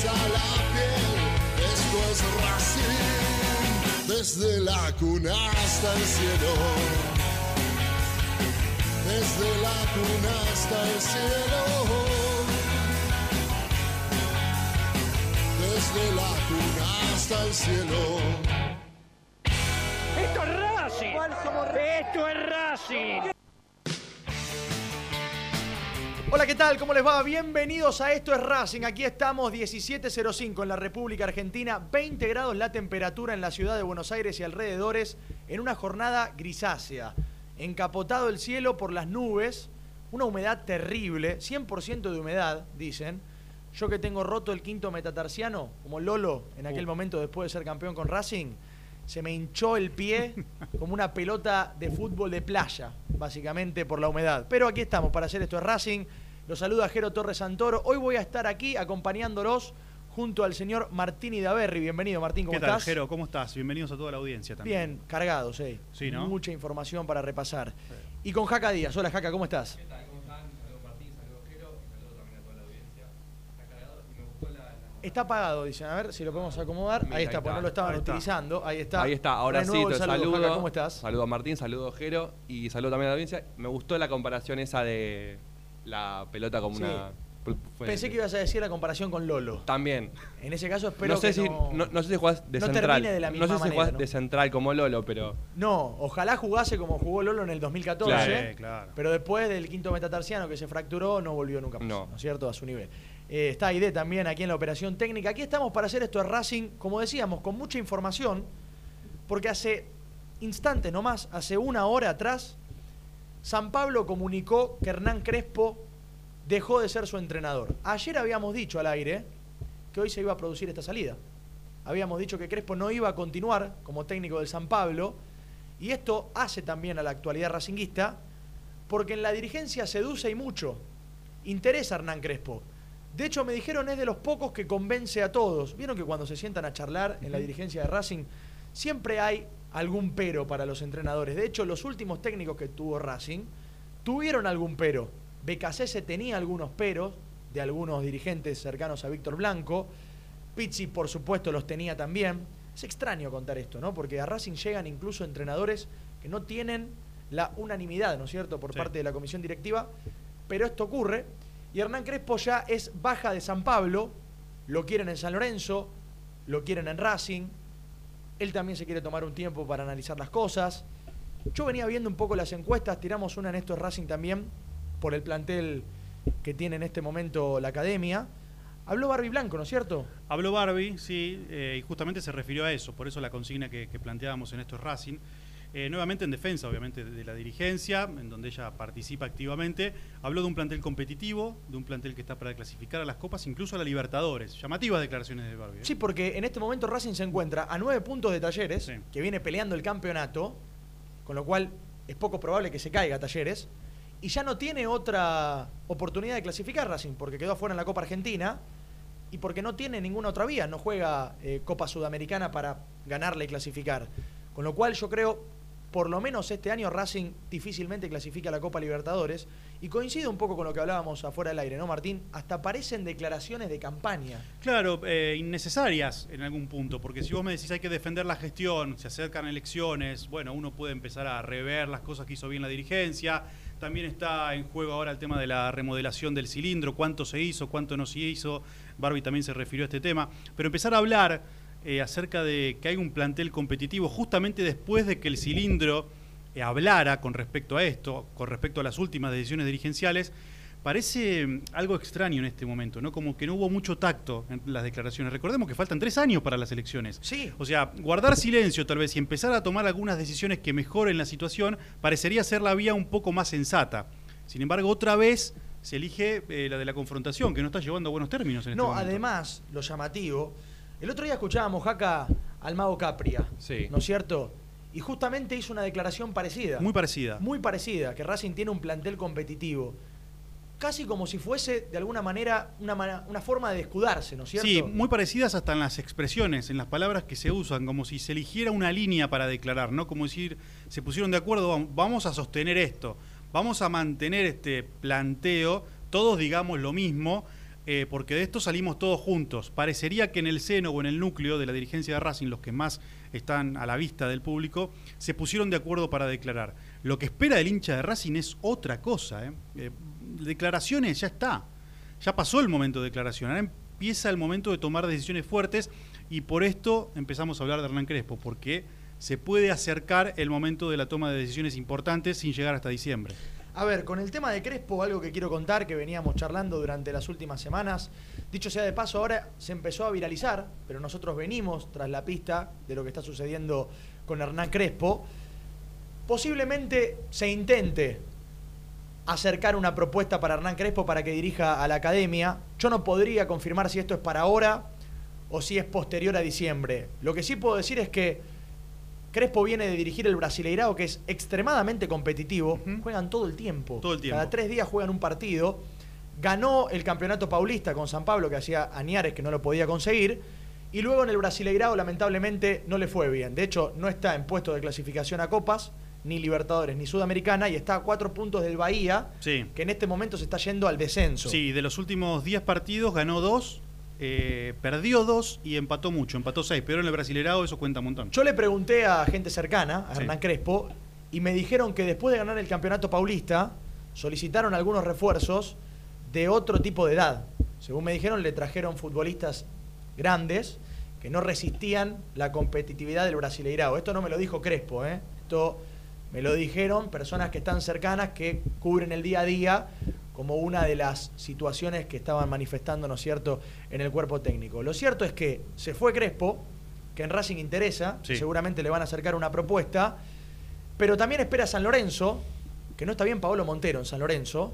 Eriza la piel. Esto es Racing, desde la cuna hasta el cielo. Desde la cuna hasta el cielo. Desde la cuna hasta el cielo. ¡Esto es Racing! ¡Esto es Racing! Hola, ¿qué tal? ¿Cómo les va? Bienvenidos a Esto es Racing. Aquí estamos 17.05 en la República Argentina. 20 grados la temperatura en la ciudad de Buenos Aires y alrededores en una jornada grisácea. Encapotado el cielo por las nubes, una humedad terrible, 100% de humedad, dicen. Yo que tengo roto el quinto metatarsiano, como Lolo en aquel momento después de ser campeón con Racing, se me hinchó el pie como una pelota de fútbol de playa, básicamente por la humedad. Pero aquí estamos para hacer esto es Racing. Los saluda Jero Torres Santoro. Hoy voy a estar aquí acompañándolos junto al señor Martín Idaverri. Bienvenido, Martín, ¿cómo ¿Qué tal, estás? Jero? ¿Cómo estás? Bienvenidos a toda la audiencia también. Bien, cargados, eh. Sí, ¿no? Mucha información para repasar. Y con Jaca Díaz. Hola, Jaca, ¿cómo estás? Está apagado, dicen. A ver si lo podemos acomodar. Mira, ahí está, porque no lo estaban Ahí está. utilizando. Ahí está. Ahí está, ahora sí, te saludo. Jaca, ¿cómo estás? Saludo a Martín, saludo a Jero y saludo también a la audiencia. Me gustó la comparación esa de la pelota como Sí. una. Pensé que ibas a decir la comparación con Lolo. También. En ese caso espero no sé que si no... no, no sé si jugás de no central. de la no misma sé si manera, jugás ¿no? de central como Lolo, pero No, ojalá jugase como jugó Lolo en el 2014. Claro. Sí, claro. Pero después del quinto metatarsiano que se fracturó, no volvió nunca más. No. ¿No es cierto? A su nivel. Eh, está Aide también aquí en la operación técnica. Aquí estamos para hacer esto de Racing, como decíamos, con mucha información, porque hace instantes nomás, hace una hora atrás, San Pablo comunicó que Hernán Crespo dejó de ser su entrenador. Ayer habíamos dicho al aire que hoy se iba a producir esta salida. Habíamos dicho que Crespo no iba a continuar como técnico del San Pablo, y esto hace también a la actualidad racinguista, porque en la dirigencia seduce y mucho. Interesa a Hernán Crespo. De hecho, me dijeron es de los pocos que convence a todos. Vieron que cuando se sientan a charlar en la dirigencia de Racing, siempre hay algún pero para los entrenadores. De hecho, los últimos técnicos que tuvo Racing tuvieron algún pero. Becasese tenía algunos peros de algunos dirigentes cercanos a Víctor Blanco. Pizzi, por supuesto, los tenía también. Es extraño contar esto, ¿no? Porque a Racing llegan incluso entrenadores que no tienen la unanimidad, ¿no es cierto?, por Sí. parte de la comisión directiva. Pero esto ocurre. Y Hernán Crespo ya es baja de San Pablo. Lo quieren en San Lorenzo. Lo quieren en Racing. Él también se quiere tomar un tiempo para analizar las cosas. Yo venía viendo un poco las encuestas, tiramos una en estos Racing también, por el plantel que tiene en este momento la academia. Habló Barbie Blanco, ¿no es cierto? Habló Barbie, sí, eh, y justamente se refirió a eso, por eso la consigna que, planteábamos en esto es Racing. Eh, nuevamente en defensa, obviamente, de la dirigencia, en donde ella participa activamente. Habló de un plantel competitivo, de un plantel que está para clasificar a las copas, incluso a la Libertadores. Llamativas declaraciones de Barbie. ¿eh? Sí, porque en este momento Racing se encuentra a nueve puntos de Talleres, que viene peleando el campeonato, con lo cual es poco probable que se caiga Talleres, y ya no tiene otra oportunidad de clasificar Racing, porque quedó afuera en la Copa Argentina y porque no tiene ninguna otra vía, no juega eh, Copa Sudamericana para ganarle y clasificar. Con lo cual yo creo, por lo menos este año Racing difícilmente clasifica la Copa Libertadores y coincide un poco con lo que hablábamos afuera del aire, ¿no, Martín? Hasta parecen declaraciones de campaña. Claro, eh, innecesarias en algún punto, porque si vos me decís hay que defender la gestión, se acercan elecciones, bueno, uno puede empezar a rever las cosas que hizo bien la dirigencia, también está en juego ahora el tema de la remodelación del cilindro, cuánto se hizo, cuánto no se hizo. Barbie también se refirió a este tema. Pero empezar a hablar eh, acerca de que hay un plantel competitivo justamente después de que el cilindro eh, hablara con respecto a esto, con respecto a las últimas decisiones dirigenciales, parece mm, algo extraño en este momento, ¿no? Como que no hubo mucho tacto en las declaraciones. Recordemos que faltan tres años para las elecciones. Sí. O sea, guardar silencio tal vez y empezar a tomar algunas decisiones que mejoren la situación parecería ser la vía un poco más sensata. Sin embargo, otra vez se elige eh, la de la confrontación, que no está llevando a buenos términos en este No, además, lo llamativo, el otro día escuchábamos Jaca al mago Capria, sí. ¿no es cierto? Y justamente hizo una declaración parecida. Muy parecida. Muy parecida, que Racing tiene un plantel competitivo casi como si fuese de alguna manera una, una, forma de escudarse, ¿no es cierto? Sí, muy parecidas hasta en las expresiones, en las palabras que se usan, como si se eligiera una línea para declarar, ¿no? Como decir, se pusieron de acuerdo, vamos a sostener esto, vamos a mantener este planteo, todos digamos lo mismo, eh, porque de esto salimos todos juntos. Parecería que en el seno o en el núcleo de la dirigencia de Racing, los que más están a la vista del público, se pusieron de acuerdo para declarar. Lo que espera el hincha de Racing es otra cosa. ¿eh? eh declaraciones ya está. Ya pasó el momento de declaración. Ahora empieza el momento de tomar decisiones fuertes y por esto empezamos a hablar de Hernán Crespo, porque se puede acercar el momento de la toma de decisiones importantes sin llegar hasta diciembre. A ver, con el tema de Crespo, algo que quiero contar que veníamos charlando durante las últimas semanas. Dicho sea de paso, ahora se empezó a viralizar, pero nosotros venimos tras la pista de lo que está sucediendo con Hernán Crespo. Posiblemente se intente acercar una propuesta para Hernán Crespo para que dirija a la academia. Yo no podría confirmar si esto es para ahora o si es posterior a diciembre. Lo que sí puedo decir es que Crespo viene de dirigir el Brasileirao, que es extremadamente competitivo. Juegan todo el tiempo. Todo el tiempo. Cada tres días juegan un partido. Ganó el campeonato paulista con San Pablo, que hacía Añares, que no lo podía conseguir. Y luego en el Brasileirao, lamentablemente, no le fue bien. De hecho, no está en puesto de clasificación a Copas ni Libertadores, ni Sudamericana, y está a cuatro puntos del Bahía, que en este momento se está yendo al descenso. Sí, de los últimos 10 partidos ganó dos, eh, perdió dos y empató mucho, empató seis, pero en el Brasilerado eso cuenta un montón. Yo le pregunté a gente cercana, a Hernán Crespo, y me dijeron que después de ganar el Campeonato Paulista, solicitaron algunos refuerzos de otro tipo de edad. Según me dijeron, le trajeron futbolistas grandes que no resistían la competitividad del Brasileirao. Esto no me lo dijo Crespo, ¿eh? Esto me lo dijeron personas que están cercanas, que cubren el día a día como una de las situaciones que estaban manifestando, ¿no es cierto?, en el cuerpo técnico. Lo cierto es que se fue Crespo, que en Racing interesa, seguramente le van a acercar una propuesta, pero también espera San Lorenzo, que no está bien Paolo Montero en San Lorenzo,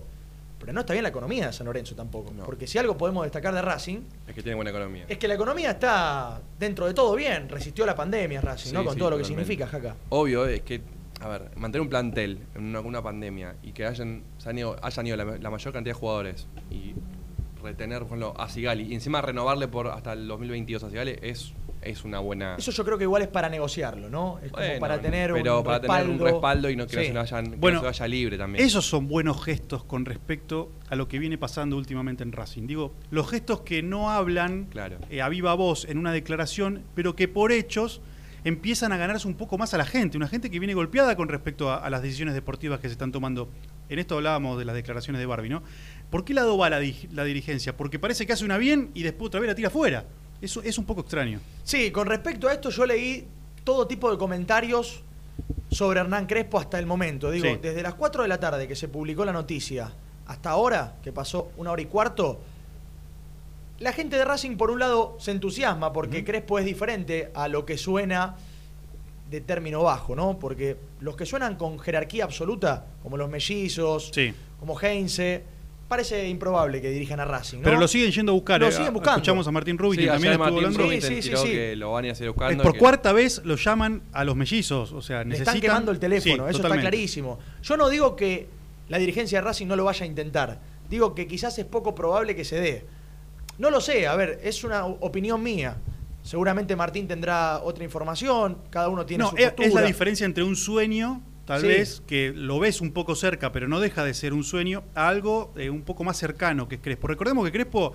pero no está bien la economía de San Lorenzo tampoco. Porque si algo podemos destacar de Racing. Es que tiene buena economía. Es que la economía está dentro de todo bien. Resistió la pandemia Racing, ¿no? Con todo lo que significa, Jaca. Obvio, es que a ver, mantener un plantel en una, pandemia y que hayan, ido, la, mayor cantidad de jugadores y retener, por ejemplo, a Sigali y encima renovarle por hasta el 2022 a Sigali es, es una buena. Eso yo creo que igual es para negociarlo, ¿no? Es como para tener pero un para respaldo. tener un respaldo y no que, no se, bueno, vaya libre también. Esos son buenos gestos con respecto a lo que viene pasando últimamente en Racing. Digo, los gestos que no hablan eh, a viva voz en una declaración, pero que por hechos empiezan a ganarse un poco más a la gente, una gente que viene golpeada con respecto a, las decisiones deportivas que se están tomando. En esto hablábamos de las declaraciones de Barbie, ¿no? ¿Por qué lado va la, dirigencia? Porque parece que hace una bien y después otra vez la tira fuera. Eso es un poco extraño. Sí, con respecto a esto yo leí todo tipo de comentarios sobre Hernán Crespo hasta el momento. Digo, desde las 4 de la tarde que se publicó la noticia hasta ahora, que pasó una hora y cuarto, La gente de Racing, por un lado, se entusiasma porque Crespo es diferente a lo que suena de término bajo, ¿no? Porque los que suenan con jerarquía absoluta, como los mellizos, Sí. como Heinze, parece improbable que dirijan a Racing, ¿no? Pero lo siguen yendo a buscar. Lo eh. siguen buscando. Escuchamos a Martín Rubin, Sí, que también ayer estuvo Martín hablando. Rubin Sí, sí, que lo van a ir Eh, buscando. por que- cuarta vez lo llaman a los mellizos. O sea, Le necesitan. están quemando el teléfono, Sí, eso totalmente. está clarísimo. Yo no digo que la dirigencia de Racing no lo vaya a intentar. Digo que quizás es poco probable que se dé. No lo sé, a ver, es una opinión mía. Seguramente Martín tendrá otra información, cada uno tiene No, su es, postura. es la diferencia entre un sueño, tal Sí. vez, que lo ves un poco cerca, pero no deja de ser un sueño, a algo eh, un poco más cercano que es Crespo. Recordemos que Crespo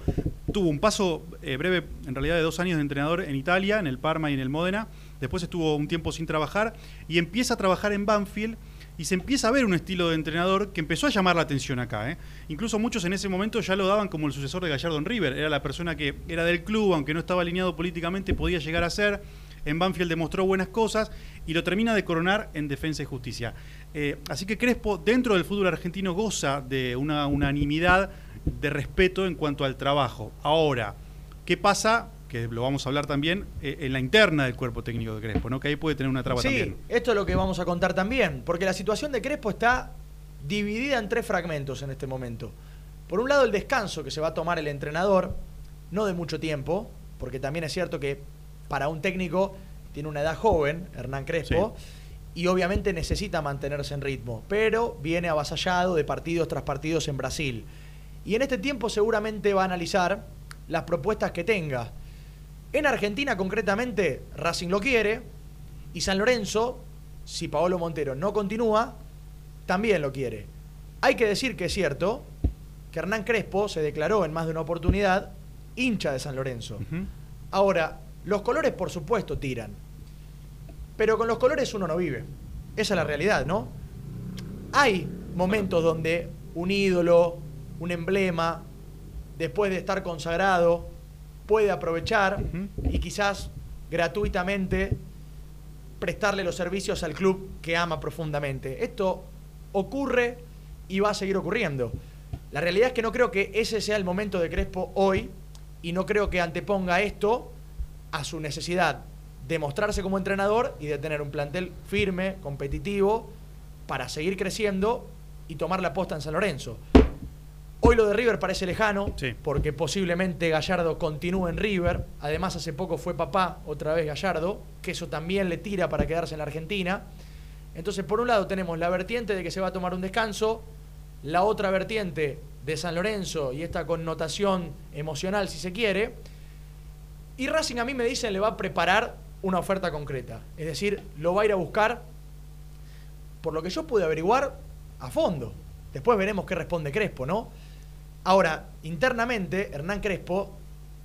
tuvo un paso eh, breve, en realidad de dos años de entrenador en Italia, en el Parma y en el Módena. Después estuvo un tiempo sin trabajar y empieza a trabajar en Banfield. Y se empieza a ver un estilo de entrenador que empezó a llamar la atención acá. ¿eh? Incluso muchos en ese momento ya lo daban como el sucesor de Gallardo en River. Era la persona que era del club, aunque no estaba alineado políticamente, podía llegar a ser. En Banfield demostró buenas cosas y lo termina de coronar en Defensa y Justicia. Eh, así que Crespo, dentro del fútbol argentino, goza de una unanimidad de respeto en cuanto al trabajo. Ahora, ¿qué pasa? Que lo vamos a hablar también eh, en la interna del cuerpo técnico de Crespo, ¿no? Que ahí puede tener una traba Sí, también. esto es lo que vamos a contar también, porque la situación de Crespo está dividida en tres fragmentos en este momento. Por un lado, el descanso que se va a tomar el entrenador, no de mucho tiempo, porque también es cierto que para un técnico tiene una edad joven, Hernán Crespo, y obviamente necesita mantenerse en ritmo, pero viene avasallado de partidos tras partidos en Brasil. Y en este tiempo seguramente va a analizar las propuestas que tenga. En Argentina concretamente, Racing lo quiere, y San Lorenzo, si Paolo Montero no continúa, también lo quiere. Hay que decir que es cierto que Hernán Crespo se declaró en más de una oportunidad hincha de San Lorenzo. Ahora, los colores por supuesto tiran, pero con los colores uno no vive. Esa es la realidad, ¿no? Hay momentos donde un ídolo, un emblema, después de estar consagrado, puede aprovechar y quizás gratuitamente prestarle los servicios al club que ama profundamente. Esto ocurre y va a seguir ocurriendo. La realidad es que no creo que ese sea el momento de Crespo hoy y no creo que anteponga esto a su necesidad de mostrarse como entrenador y de tener un plantel firme, competitivo, para seguir creciendo y tomar la posta en San Lorenzo. Hoy lo de River parece lejano, Sí. porque posiblemente Gallardo continúe en River. Además, hace poco fue papá, otra vez Gallardo, que eso también le tira para quedarse en la Argentina. Entonces, por un lado tenemos la vertiente de que se va a tomar un descanso, la otra vertiente de San Lorenzo y esta connotación emocional, si se quiere. Y Racing a mí me dicen le va a preparar una oferta concreta. Es decir, lo va a ir a buscar, por lo que yo pude averiguar, a fondo. Después veremos qué responde Crespo, ¿no? Ahora, internamente, Hernán Crespo,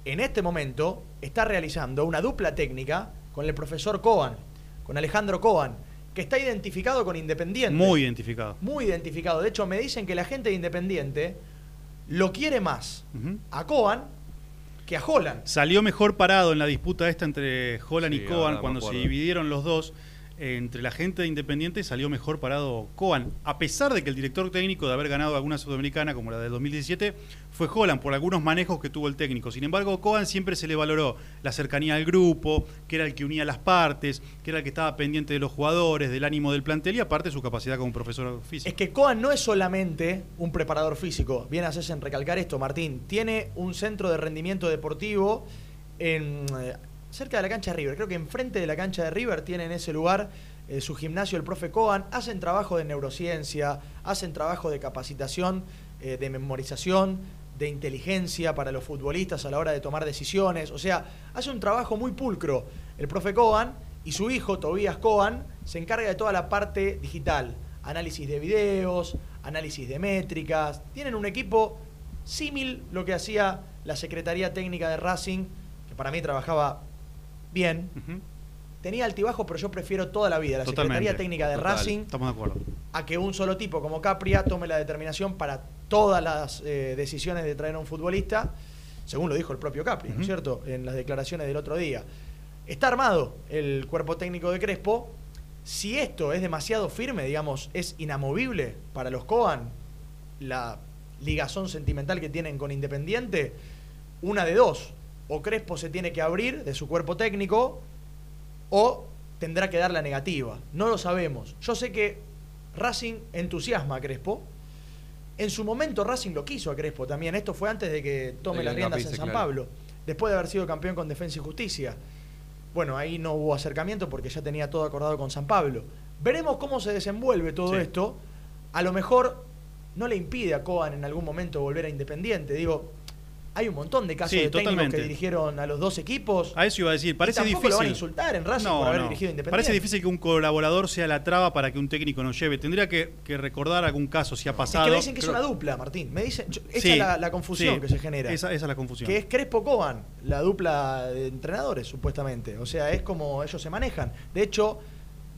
en este momento, está realizando una dupla técnica con el profesor Coan, con Alejandro Coan, que está identificado con Independiente. Muy identificado. Muy identificado. De hecho, me dicen que la gente de Independiente lo quiere más a Coan que a Holland. Salió mejor parado en la disputa esta entre Holland Sí, y Coan cuando se dividieron los dos. Entre la gente de Independiente salió mejor parado Coan. A pesar de que el director técnico de haber ganado alguna sudamericana como la del 2017 fue Holland por algunos manejos que tuvo el técnico. Sin embargo, Coan siempre se le valoró la cercanía al grupo, que era el que unía las partes, que era el que estaba pendiente de los jugadores, del ánimo del plantel y aparte su capacidad como profesor físico. Es que Coan no es solamente un preparador físico. Bien haces en recalcar esto, Martín. Tiene un centro de rendimiento deportivo en, eh, cerca de la cancha de River. Creo que enfrente de la cancha de River tiene en ese lugar eh, su gimnasio el profe Coan. Hacen trabajo de neurociencia, hacen trabajo de capacitación, eh, de memorización, de inteligencia para los futbolistas a la hora de tomar decisiones. O sea, hace un trabajo muy pulcro el profe Coan y su hijo, Tobías Coan, se encarga de toda la parte digital. Análisis de videos, análisis de métricas. Tienen un equipo símil lo que hacía la Secretaría Técnica de Racing, que para mí trabajaba bien. Tenía altibajo, pero yo prefiero toda la vida la Totalmente. Secretaría Técnica de Total. Racing Estamos de acuerdo. a que un solo tipo como Capria tome la determinación para todas las eh, decisiones de traer a un futbolista, según lo dijo el propio Capri, ¿no es cierto? En las declaraciones del otro día. Está armado el cuerpo técnico de Crespo. Si esto es demasiado firme, digamos, es inamovible para los Coan, la ligazón sentimental que tienen con Independiente, una de dos. O Crespo se tiene que abrir de su cuerpo técnico o tendrá que dar la negativa. No lo sabemos. Yo sé que Racing entusiasma a Crespo. En su momento Racing lo quiso a Crespo también. Esto fue antes de que tome las riendas en San claro. Pablo. Después de haber sido campeón con Defensa y Justicia. Bueno, ahí no hubo acercamiento porque ya tenía todo acordado con San Pablo. Veremos cómo se desenvuelve todo Sí. esto. A lo mejor no le impide a Coan en algún momento volver a Independiente. Digo, hay un montón de casos Sí, de técnicos totalmente. que dirigieron a los dos equipos. A eso iba a decir, parece y tampoco difícil. lo van a insultar en Racing por haber dirigido Independiente. Parece difícil que un colaborador sea la traba para que un técnico nos lleve. Tendría que, que recordar algún caso si ha Es pasado. que me dicen que Creo- es una dupla, Martín. Me dicen, yo- esa Sí, es la, la confusión sí, que se genera. Esa, esa es la confusión. Que es Crespo Coban, la dupla de entrenadores, supuestamente. O sea, es como ellos se manejan. De hecho,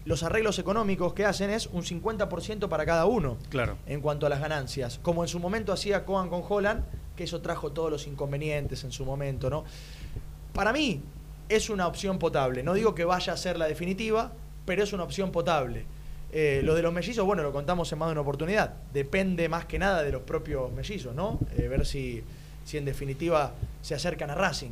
los arreglos económicos que hacen es un 50% para cada uno Claro. en cuanto a las ganancias. Como en su momento hacía Coban con Holland, que eso trajo todos los inconvenientes en su momento, ¿no? Para mí es una opción potable. No digo que vaya a ser la definitiva, pero es una opción potable. Eh, lo de los mellizos, bueno, lo contamos en más de una oportunidad. Depende más que nada de los propios mellizos, ¿no? Eh, ver si, si en definitiva se acercan a Racing.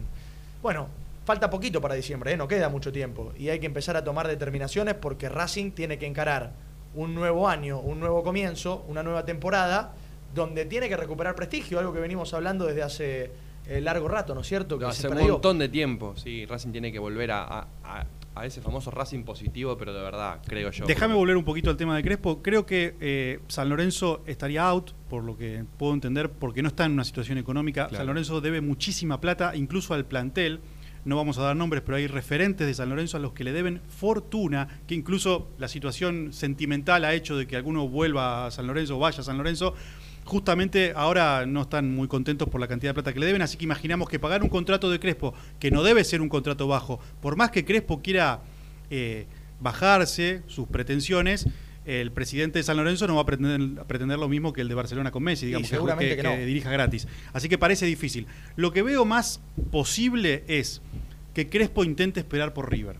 Bueno, falta poquito para diciembre, ¿eh? no queda mucho tiempo. Y hay que empezar a tomar determinaciones porque Racing tiene que encarar un nuevo año, un nuevo comienzo, una nueva temporada, donde tiene que recuperar prestigio, algo que venimos hablando desde hace eh, largo rato, ¿no es cierto? Que Hace un montón de tiempo, sí. Racing tiene que volver a, a- a- a ese famoso Racing positivo, pero de verdad, creo yo. Déjame volver un poquito al tema de Crespo. Creo que eh, San Lorenzo estaría out, por lo que puedo entender, porque no está en una situación económica. Claro. San Lorenzo debe muchísima plata, incluso al plantel. No vamos a dar nombres, pero hay referentes de San Lorenzo a los que le deben fortuna, que incluso la situación sentimental ha hecho de que alguno vuelva a San Lorenzo o vaya a San Lorenzo. Justamente ahora no están muy contentos por la cantidad de plata que le deben, así que imaginamos que pagar un contrato de Crespo, que no debe ser un contrato bajo, por más que Crespo quiera eh, bajarse sus pretensiones, el presidente de San Lorenzo no va a pretender, a pretender lo mismo que el de Barcelona con Messi, digamos, seguramente que- que no. que dirija gratis. Así que parece difícil. Lo que veo más posible es que Crespo intente esperar por River.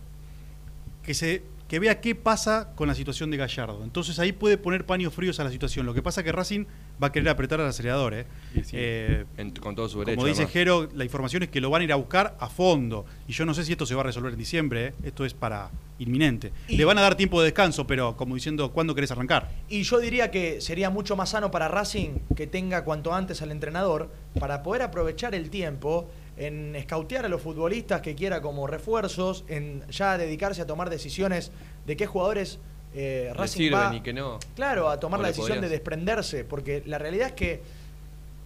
Que se que vea qué pasa con la situación de Gallardo. Entonces ahí puede poner paños fríos a la situación. Lo que pasa es que Racing va a querer apretar al acelerador. ¿eh? Sí, Eh, en- con todo su derecho. como dice además. Jero, la información es que lo van a ir a buscar a fondo. Y yo no sé si esto se va a resolver en diciembre. ¿eh? Esto es para inminente. Y- Le van a dar tiempo de descanso, pero como diciendo, ¿cuándo querés arrancar? Y yo diría que sería mucho más sano para Racing que tenga cuanto antes al entrenador para poder aprovechar el tiempo en escautear a los futbolistas que quiera como refuerzos, en ya dedicarse a tomar decisiones de qué jugadores eh, Racing sirven va, y que no. claro, a tomar la decisión de desprenderse, porque la realidad es que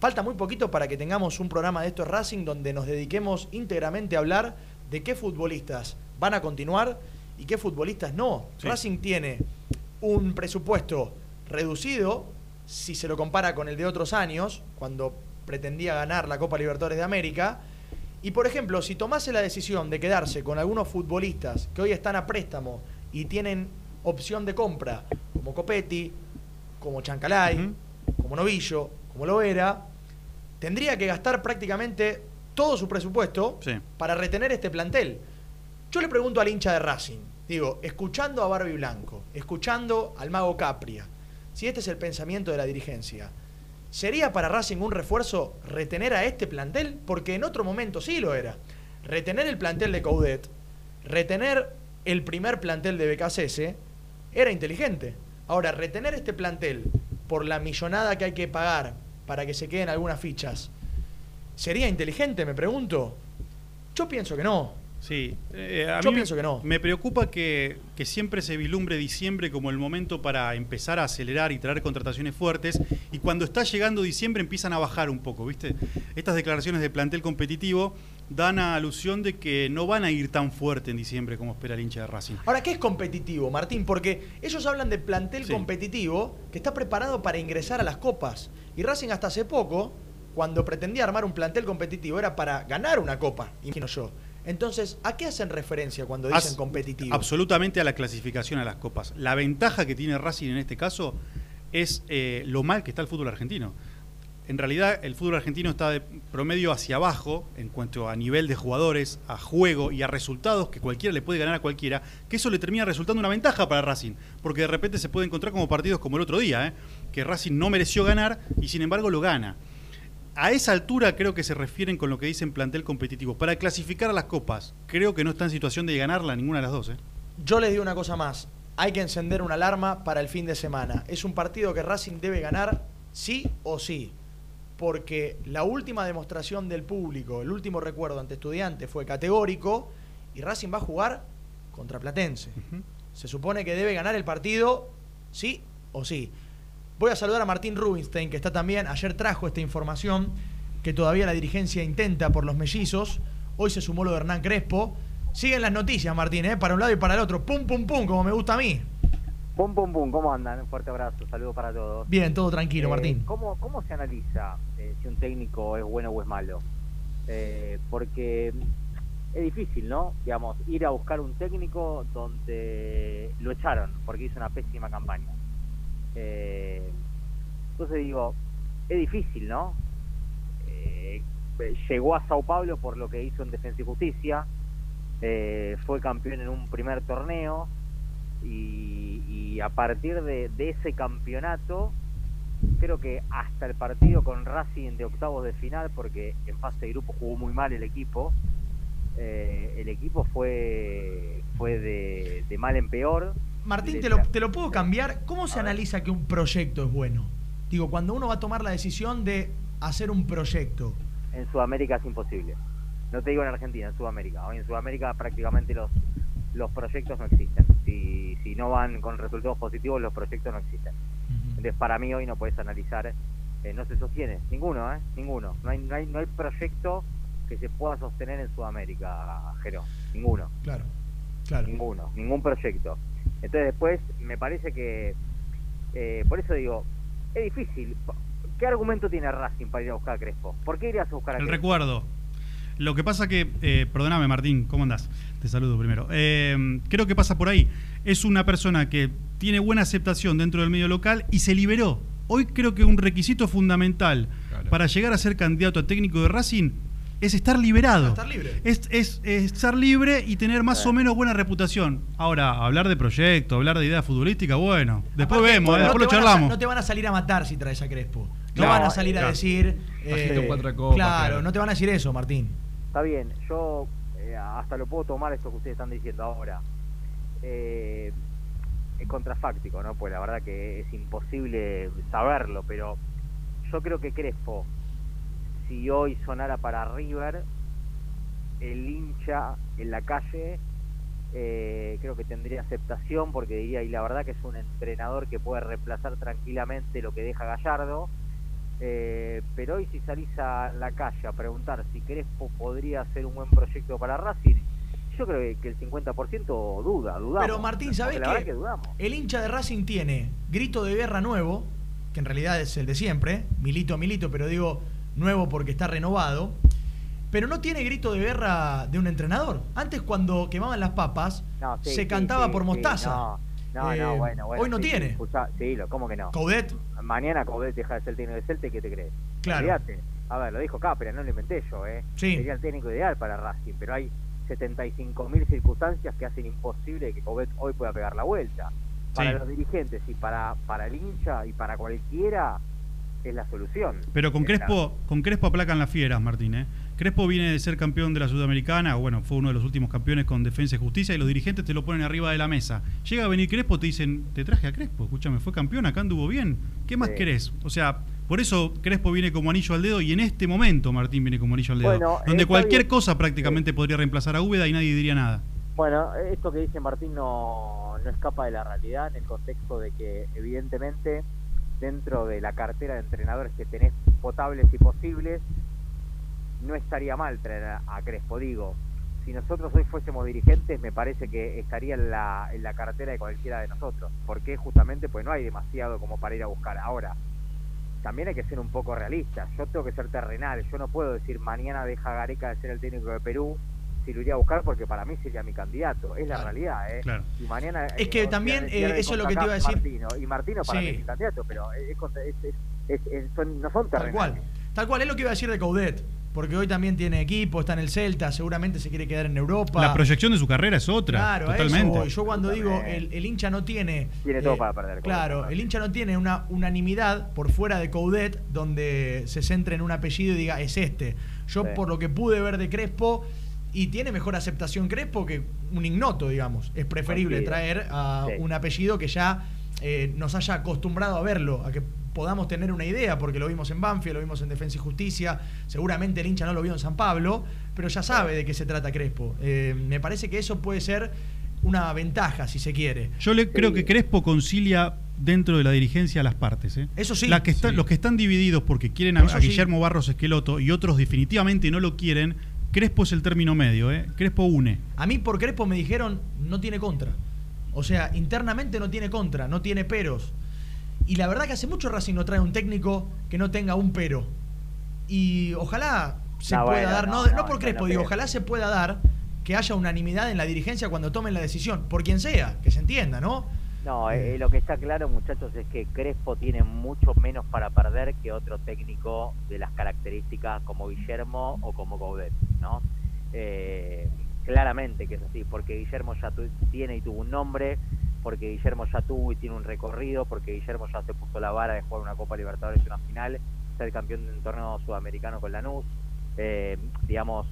falta muy poquito para que tengamos un programa de estos Racing donde nos dediquemos íntegramente a hablar de qué futbolistas van a continuar y qué futbolistas no. Sí. Racing tiene un presupuesto reducido si se lo compara con el de otros años, cuando pretendía ganar la Copa Libertadores de América. Y por ejemplo, si tomase la decisión de quedarse con algunos futbolistas que hoy están a préstamo y tienen opción de compra, como Copetti, como Chancalay, como Novillo, como Loera, tendría que gastar prácticamente todo su presupuesto Sí. para retener este plantel. Yo le pregunto al hincha de Racing, digo, escuchando a Barbie Blanco, escuchando al mago Capria, si este es el pensamiento de la dirigencia, ¿sería para Racing un refuerzo retener a este plantel? Porque en otro momento sí lo era. Retener el plantel de Coudet, retener el primer plantel de BKCS, era inteligente. Ahora, retener este plantel por la millonada que hay que pagar para que se queden algunas fichas, ¿sería inteligente, me pregunto? Yo pienso que no. Sí, eh, a Yo mí pienso que no. Me preocupa que, que siempre se vislumbre diciembre como el momento para empezar a acelerar y traer contrataciones fuertes y cuando está llegando diciembre empiezan a bajar un poco, ¿viste? Estas declaraciones de plantel competitivo dan a alusión de que no van a ir tan fuerte en diciembre como espera el hincha de Racing. Ahora, ¿qué es competitivo, Martín? Porque ellos hablan de plantel Sí. competitivo que está preparado para ingresar a las copas. Y Racing hasta hace poco, cuando pretendía armar un plantel competitivo, era para ganar una copa, imagino yo. Entonces, ¿a qué hacen referencia cuando dicen As- competitivo? Absolutamente a la clasificación a las copas. La ventaja que tiene Racing en este caso es eh, lo mal que está el fútbol argentino. En realidad, el fútbol argentino está de promedio hacia abajo en cuanto a nivel de jugadores, a juego y a resultados que cualquiera le puede ganar a cualquiera, que eso le termina resultando una ventaja para Racing, porque de repente se puede encontrar como partidos como el otro día, ¿eh? que Racing no mereció ganar y sin embargo lo gana. A esa altura creo que se refieren con lo que dicen plantel competitivo. Para clasificar a las copas, creo que no está en situación de ganarla ninguna de las dos. ¿eh? Yo les digo una cosa más. Hay que encender una alarma para el fin de semana. Es un partido que Racing debe ganar sí o sí. Porque la última demostración del público, el último recuerdo ante estudiantes fue categórico y Racing va a jugar contra Platense. Se supone que debe ganar el partido sí o sí. Voy a saludar a Martín Rubinstein, que está también, ayer trajo esta información, que todavía la dirigencia intenta por los mellizos. Hoy se sumó lo de Hernán Crespo. Siguen las noticias, Martín, ¿eh? para un lado y para el otro. Pum, pum, pum, como me gusta a mí. Pum, pum, pum, ¿cómo andan? Un fuerte abrazo, saludo para todos. Bien, todo tranquilo, Eh, Martín. ¿cómo, ¿Cómo se analiza eh, si un técnico es bueno o es malo? Eh, porque es difícil, ¿no? Digamos, ir a buscar un técnico donde lo echaron porque hizo una pésima campaña. Eh, entonces digo, es difícil, ¿no? Eh, llegó a Sao Paulo por lo que hizo en Defensa y Justicia, eh, fue campeón en un primer torneo y, a partir de, ese campeonato creo que hasta el partido con Racing de octavos de final, porque en fase de grupo jugó muy mal el equipo, eh, el equipo fue, fue de mal en peor. Martín, te lo, te lo puedo cambiar. ¿Cómo se analiza que un proyecto es bueno? Digo, cuando uno va a tomar la decisión de hacer un proyecto. En Sudamérica es imposible. No te digo en Argentina, en Sudamérica. Hoy en Sudamérica prácticamente los, los proyectos no existen. Si, si no van con resultados positivos, los proyectos no existen. Entonces, para mí hoy no puedes analizar, eh, no se sostiene, ninguno, ¿eh? Ninguno. No hay, no, hay, no hay proyecto que se pueda sostener en Sudamérica, Jero. Ninguno. Claro, claro. Ninguno, ningún proyecto. Entonces después me parece que, eh, por eso digo, es difícil. ¿Qué argumento tiene Racing para ir a buscar a Crespo? ¿Por qué irías a buscar a El Crespo? recuerdo. Lo que pasa que, eh, perdóname Martín, ¿cómo andás? Te saludo primero. Eh, creo que pasa por ahí. Es una persona que tiene buena aceptación dentro del medio local y se liberó. Hoy creo que un requisito fundamental para llegar a ser candidato a técnico de Racing es estar liberado. Estar libre. Es, es- es estar libre y tener más o menos buena reputación. Ahora, hablar de proyecto, hablar de idea futbolística, bueno, después Aparte, vemos, eh, no después lo te van a sa- charlamos. no te van a salir a matar si traes a Crespo. No Claro, van a salir a decir. Eh, cuatro copas, claro, claro. no te van a decir eso, Martín. Está bien, yo eh, hasta lo puedo tomar esto que ustedes están diciendo ahora. Eh, es contrafáctico, ¿no? Pues la verdad que es imposible saberlo, pero yo creo que Crespo, si hoy sonara para River, el hincha en la calle eh, creo que tendría aceptación porque diría, y la verdad que es un entrenador que puede reemplazar tranquilamente lo que deja Gallardo. Eh, pero hoy si salís a la calle a preguntar si Crespo podría ser un buen proyecto para Racing, yo creo que- el 50% duda, dudamos. Pero Martín, ¿sabés qué? que. El hincha de Racing tiene grito de guerra nuevo, que en realidad es el de siempre, milito, milito, pero digo nuevo porque está renovado. Pero no tiene grito de guerra de un entrenador. Antes, cuando quemaban las papas, No, sí, se sí, cantaba sí, por mostaza. no, no, Eh, no, bueno, bueno. hoy no tiene. Sí, escuchá, sí, lo, ¿cómo que no? Coudet, Mañana Coudet deja de ser el técnico de Celta, ¿y ¿qué te crees? Claro. A ver, lo dijo Capra, no lo inventé yo, ¿eh? Sería el técnico ideal para Racing, pero hay 75.000 circunstancias que hacen imposible que Coudet hoy pueda pegar la vuelta. Para los dirigentes y para, para el hincha y para cualquiera es la solución. Pero con Crespo, con Crespo aplacan las fieras, Martín. ¿eh? Crespo viene de ser campeón de la Sudamericana, bueno, fue uno de los últimos campeones con Defensa y Justicia, y los dirigentes te lo ponen arriba de la mesa. Llega a venir Crespo, te dicen, te traje a Crespo, escúchame, fue campeón, acá anduvo bien. ¿Qué más Sí. querés? O sea, por eso Crespo viene como anillo al dedo, y en este momento Martín viene como anillo al dedo. Bueno, donde cualquier bien. cosa prácticamente podría reemplazar a Úbeda y nadie diría nada. Bueno, esto que dice Martín no, no escapa de la realidad en el contexto de que evidentemente dentro de la cartera de entrenadores que tenés potables y posibles, no estaría mal traer a, Crespo. Digo, si nosotros hoy fuésemos dirigentes, me parece que estaría en la, en la cartera de cualquiera de nosotros. porque Justamente pues no hay demasiado como para ir a buscar. Ahora, también hay que ser un poco realista. Yo tengo que ser terrenal. Yo no puedo decir mañana deja Gareca de ser el técnico de Perú si lo iría a buscar porque para mí sería mi candidato. Es la Claro, realidad, ¿eh? claro. Y mañana, Es que también, eh, eso es lo que te iba a decir. Martino. Y Martino para Sí. mí es mi candidato, pero es, contra- es- es- es- es- son- no son tal terrenales. cual. Tal cual, es lo que iba a decir de Coudet. porque hoy también tiene equipo, está en el Celta, seguramente se quiere quedar en Europa. La proyección de su carrera es otra. Claro, eso totalmente. voy. Yo cuando digo el, el hincha no tiene. Tiene todo para perder, Claro, el hincha no tiene una unanimidad por fuera de Coudet donde se centre en un apellido y diga es este. Yo, Sí. por lo que pude ver de Crespo, y tiene mejor aceptación Crespo que un ignoto, digamos. Es preferible traer a Sí. un apellido que ya eh, nos haya acostumbrado a verlo, a que podamos tener una idea, porque lo vimos en Banfield, lo vimos en Defensa y Justicia, seguramente el hincha no lo vio en San Pablo, pero ya sabe de qué se trata Crespo. Eh, me parece que eso puede ser una ventaja, si se quiere. Yo le, creo que Crespo concilia dentro de la dirigencia a las partes. ¿eh? Eso sí. La que está- Sí. Los que están divididos porque quieren a, a sí. Guillermo Barros Esqueloto y otros definitivamente no lo quieren, Crespo es el término medio. ¿eh? Crespo une. A mí por Crespo me dijeron no tiene contra. O sea, internamente no tiene contra, no tiene peros. Y la verdad que hace mucho Racing no trae un técnico que no tenga un pero. Y ojalá se No, pueda bueno, dar, no, no, no no, por Crespo, no digo, ojalá se pueda dar que haya unanimidad en la dirigencia cuando tomen la decisión, por quien sea, que se entienda, ¿no? No, eh, lo que está claro, muchachos, es que Crespo tiene mucho menos para perder que otro técnico de las características como Guillermo o como Gaudet, ¿no? Eh, claramente que es así, porque Guillermo ya tu- tiene y tuvo un nombre, porque Guillermo ya tuvo y tiene un recorrido, porque Guillermo ya se puso la vara de jugar una Copa Libertadores y una final, ser campeón de un torneo sudamericano con Lanús, eh, digamos,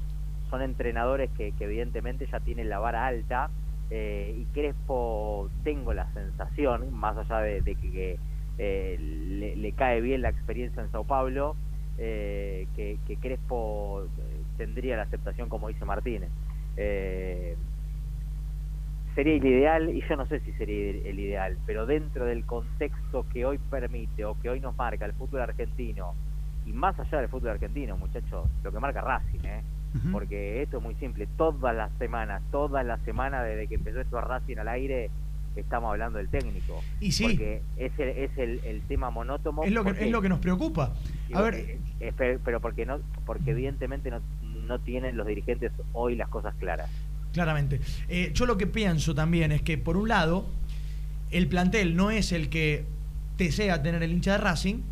son entrenadores que, que evidentemente ya tienen la vara alta eh, y Crespo tengo la sensación, más allá de, que, eh, le, cae bien la experiencia en Sao Paulo, eh, que, que Crespo eh, tendría la aceptación como dice Martínez. Eh, sería el ideal, y yo no sé si sería el ideal, pero dentro del contexto que hoy permite o que hoy nos marca el fútbol argentino, y más allá del fútbol argentino, muchachos, lo que marca Racing, ¿eh? Porque esto es muy simple, todas las semanas, todas las semanas desde que empezó esto a Racing al aire, estamos hablando del técnico. Y sí. Porque es el, es el, el tema monótono. Es lo que, porque- es lo que nos preocupa. A ver, eh, pero, pero porque no porque evidentemente no, no tienen los dirigentes hoy las cosas claras. Claramente. Eh, yo lo que pienso también es que, por un lado, el plantel no es el que desea tener el hincha de Racing,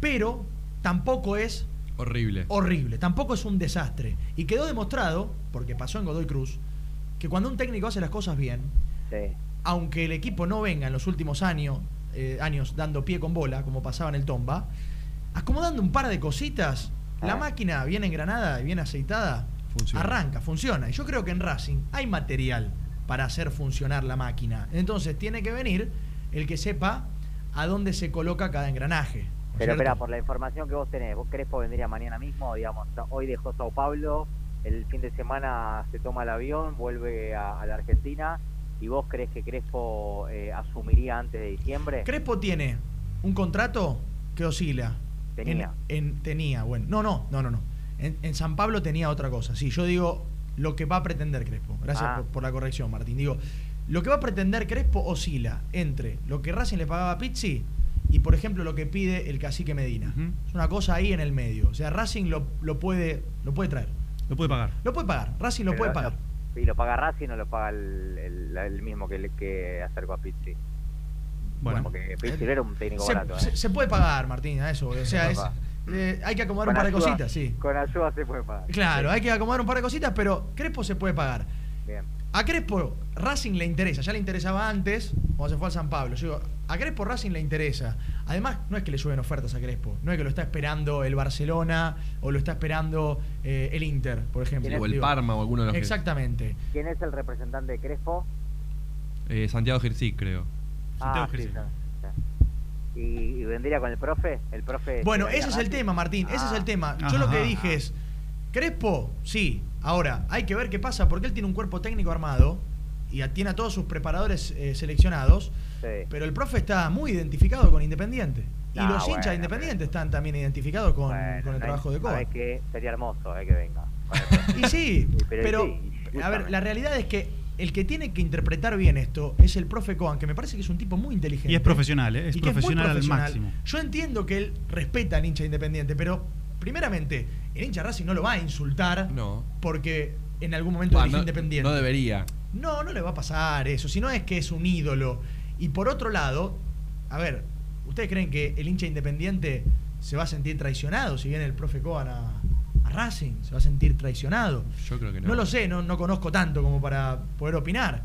pero tampoco es Horrible. horrible, tampoco es un desastre. Y quedó demostrado, porque pasó en Godoy Cruz, que cuando un técnico hace las cosas bien, Sí. aunque el equipo no venga en los últimos años, eh, años dando pie con bola, como pasaba en el Tomba, acomodando un par de cositas, la Ah. máquina bien engranada y bien aceitada, Funciona. arranca, funciona. Y yo creo que en Racing hay material para hacer funcionar la máquina. Entonces tiene que venir el que sepa a dónde se coloca cada engranaje. ¿No es Pero espera, por la información que vos tenés, ¿vos Crespo vendría mañana mismo? Digamos, hoy dejó Sao Paulo, el fin de semana se toma el avión, vuelve a, a la Argentina, ¿y vos crees que Crespo eh, asumiría antes de diciembre? Crespo tiene un contrato que oscila. Tenía. En, en- tenía, bueno. No, no, no, no, no. En, en San Pablo tenía otra cosa. Sí, yo digo lo que va a pretender Crespo. Gracias Ah. por, por la corrección, Martín. Digo, lo que va a pretender Crespo oscila entre lo que Racing le pagaba a Pizzi y, por ejemplo, lo que pide el cacique Medina. Es una cosa ahí en el medio. O sea, Racing lo, lo puede, lo puede traer. Lo puede pagar. Lo puede pagar. Racing lo Pero puede pagar. lo- ¿Y lo paga Racing o lo paga el, el- el mismo que, le- que acercó a Pizzi? Bueno, Porque Pizzi era un técnico Se, barato. ¿eh? se- se puede pagar, Martín, a eso. O sea, Se es, puede eh, hay que acomodar un par de cositas, sí. Con ayuda se puede pagar. Claro, Sí. hay que acomodar un par de cositas, pero Crespo se puede pagar. Bien. A Crespo Racing le interesa, ya le interesaba antes, cuando se fue al San Pablo. Yo digo, a Crespo Racing le interesa. Además, no es que le suben ofertas a Crespo, no es que lo está esperando el Barcelona o lo está esperando eh, el Inter, por ejemplo. O el Digo, Parma o alguno de los que- Exactamente. ¿Quién es el representante de Crespo? Eh, Santiago Girsic, creo. Santiago Ah, sí, Girsi. sí. ¿Y, y vendría con el profe? ¿El profe Bueno, ese es el tema, Martín, ese es Ah, el tema. Yo Ajá. lo que dije es, Crespo, sí. Ahora, hay que ver qué pasa, porque él tiene un cuerpo técnico armado y tiene a todos sus preparadores eh, seleccionados, sí. pero el profe está muy identificado con Independiente. Y No, los hinchas de Independiente están también identificados con, Bueno, con el no trabajo hay- de Coba. ¿sabés qué? Sería hermoso eh, que venga. Y sí, pero pero, sí, a ver, la realidad es que el que tiene que interpretar bien esto es el profe Coan, que me parece que es un tipo muy inteligente. Y es profesional, ¿eh? es Y que profesional, profesional. al máximo. Yo entiendo que él respeta al hincha independiente, pero primeramente, el hincha Racing no lo va a insultar No. porque en algún momento no, independiente. no debería. No, no le va a pasar eso, si no es que es un ídolo. Y por otro lado, a ver, ¿ustedes creen que el hincha independiente se va a sentir traicionado si viene el profe Coan a, a Racing? ¿Se va a sentir traicionado? Yo creo que no. No lo sé, no, no conozco tanto como para poder opinar.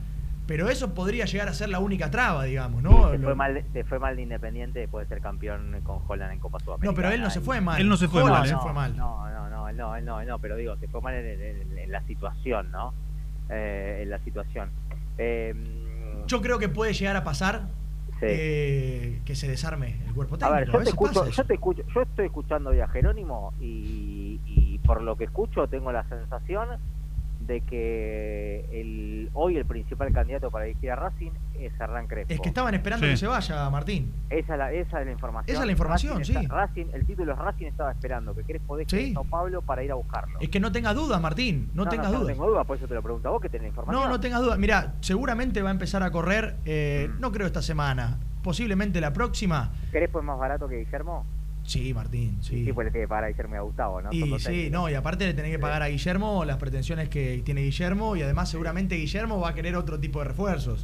Pero eso podría llegar a ser la única traba, digamos, ¿no? se, fue mal, se fue mal de Independiente después de ser campeón con Holland en Copa Sudamericana. No, pero él no se fue mal. Él no se fue Holland mal, se ¿eh? fue mal. No, no, no, él no, él no, él no, pero digo, se fue mal en, en- en la situación, ¿no? Eh, en la situación. Eh, Yo creo que puede llegar a pasar sí. eh, que se desarme el cuerpo A técnico. ver, yo te escucho, yo te escucho, yo estoy escuchando hoy a Jerónimo y, y por lo que escucho tengo la sensación de que el, hoy el principal candidato para dirigir a Racing es Hernán Crespo. Es que estaban esperando Sí. que se vaya, Martín. Esa es la, esa es la información. Esa es la información, Racing está- sí. Racing, el título es Racing estaba esperando que Crespo deje Sí. Sao Pablo para ir a buscarlo. Es que no tengas dudas, Martín. No, tengas no, dudas. tengo duda, por eso te lo pregunto a vos que tenés información. No, no tengas dudas. Mira, seguramente va a empezar a correr, eh, Mm. no creo esta semana, posiblemente la próxima. ¿Crespo es más barato que Guillermo? Sí, Martín, sí. Sí, pues le tiene que pagar a Guillermo y a Gustavo, ¿no? Y sí, no, y aparte le tenés que pagar a Guillermo las pretensiones que tiene Guillermo y además seguramente Guillermo va a querer otro tipo de refuerzos.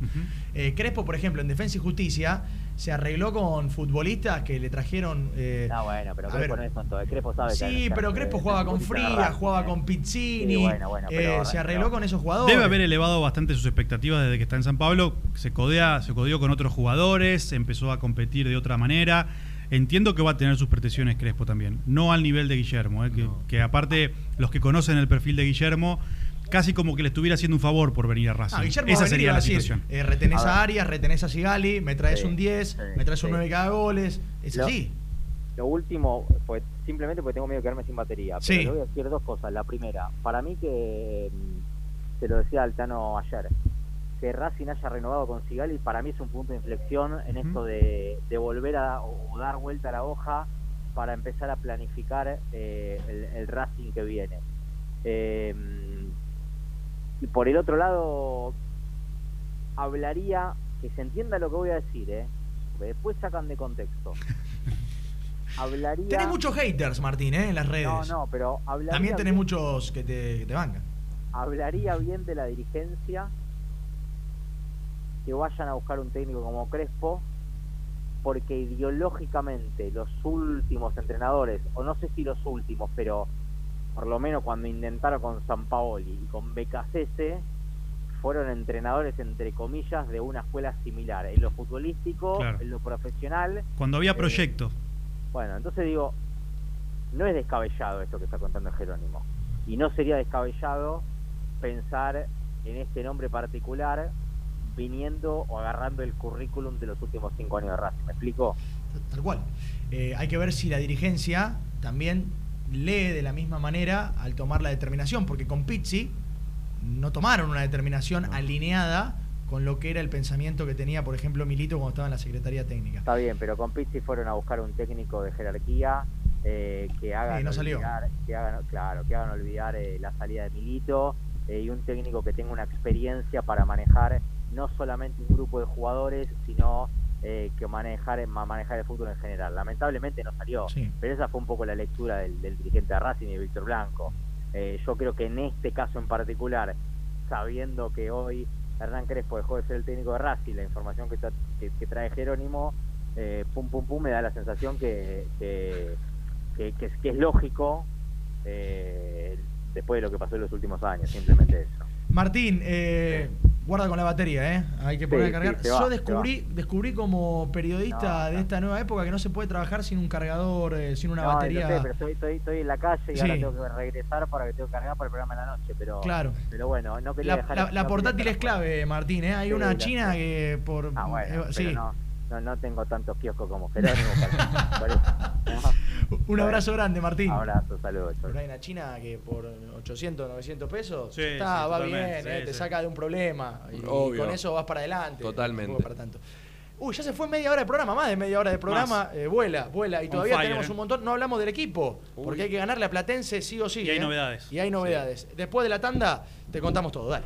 Eh, Crespo, por ejemplo, en Defensa y Justicia se arregló con futbolistas que le trajeron... eh, No, bueno, pero a Crespo ver, no es tonto. eh, Crespo sabe Sí, que- pero Crespo jugaba con Frías, jugaba eh. con Pizzini, Sí, bueno, bueno, eh, pero- se arregló pero- con esos jugadores. Debe haber elevado bastante sus expectativas desde que está en San Pablo. Se codea, se codeó con otros jugadores, empezó a competir de otra manera. Entiendo que va a tener sus pretensiones Crespo también. No al nivel de Guillermo, eh, que, que aparte los que conocen el perfil de Guillermo, casi como que le estuviera haciendo un favor por venir a Racing. Ah, Guillermo Esa sería la decir, situación. eh, retenés A a. Arias, retenés a Sigali, me traes Sí, un 10, sí, me traes un sí. 9 cada goles. Es Lo- así. Lo último, pues simplemente porque tengo miedo de quedarme sin batería. Sí. Pero le voy a decir dos cosas. La primera, para mí que mm, se lo decía Altano ayer, que Racing haya renovado con Sigali, para mí es un punto de inflexión en esto de, de volver a o dar vuelta a la hoja para empezar a planificar eh, el, el Racing que viene. Eh, y por el otro lado, hablaría, que se entienda lo que voy a decir, ¿eh? porque después sacan de contexto. Hablaría. Tenés muchos haters, Martín, ¿eh? en las redes. No, no, pero hablaría. También tenés bien- muchos que te, que te bancan. hablaría bien de la dirigencia que vayan a buscar un técnico como Crespo porque ideológicamente los últimos entrenadores, o no sé si los últimos, pero por lo menos cuando intentaron con San Paoli y con Becasese, fueron entrenadores entre comillas de una escuela similar, en lo futbolístico, Claro. en lo profesional. Cuando había eh, proyecto. Bueno, entonces digo, no es descabellado esto que está contando Jerónimo. Y no sería descabellado pensar en este nombre particular viniendo o agarrando el currículum de los últimos cinco años de Racing. ¿Me explico? Tal cual. Eh, hay que ver si la dirigencia también lee de la misma manera al tomar la determinación, porque con Pizzi no tomaron una determinación alineada con lo que era el pensamiento que tenía, por ejemplo, Milito cuando estaba en la Secretaría Técnica. Está bien, pero con Pizzi fueron a buscar un técnico de jerarquía eh, que hagan Sí, no salió. olvidar, que hagan, claro, que hagan olvidar eh, la salida de Milito eh, y un técnico que tenga una experiencia para manejar no solamente un grupo de jugadores, sino eh, que manejar ma- manejar el fútbol en general. Lamentablemente no salió, Sí. pero esa fue un poco la lectura del, del dirigente de Racing y de Víctor Blanco. Eh, yo creo que en este caso en particular, sabiendo que hoy Hernán Crespo dejó de ser el técnico de Racing, la información que, tra- que, que trae Jerónimo, eh, pum pum pum, me da la sensación que, que, que- que es, que es lógico eh, después de lo que pasó en los últimos años, simplemente eso. Martín, eh, guarda con la batería, ¿eh? Hay que poner Sí, a cargar. sí, se va, Yo descubrí, descubrí como periodista No, de esta nueva época que no se puede trabajar sin un cargador, eh, sin una No, batería. sé, pero estoy, estoy, estoy en la calle y ahora tengo que regresar para que tengo que cargar para el programa de la noche, pero, Claro. pero bueno, no quería La, dejar... la- portátil es clave, Martín, ¿eh? Hay una china que por... Ah, bueno, eh, pero sí. no, no, no tengo tantos kioscos como Jerónimo. para- eso. Un abrazo grande, Martín. Abrazo, saludos. hay una china que por 800, 900 pesos Sí, está, sí, va bien, sí, eh, te saca de un problema. Y, Obvio. con eso vas para adelante. Totalmente. para tanto. Uy, ya se fue media hora de programa, más de media hora de programa. eh, vuela, vuela. Y todavía fire, tenemos eh. un montón. No hablamos del equipo, Uy. porque hay que ganarle a Platense sí o sí. Y hay eh. novedades. Y hay novedades. Después de la tanda, te contamos todo. Dale.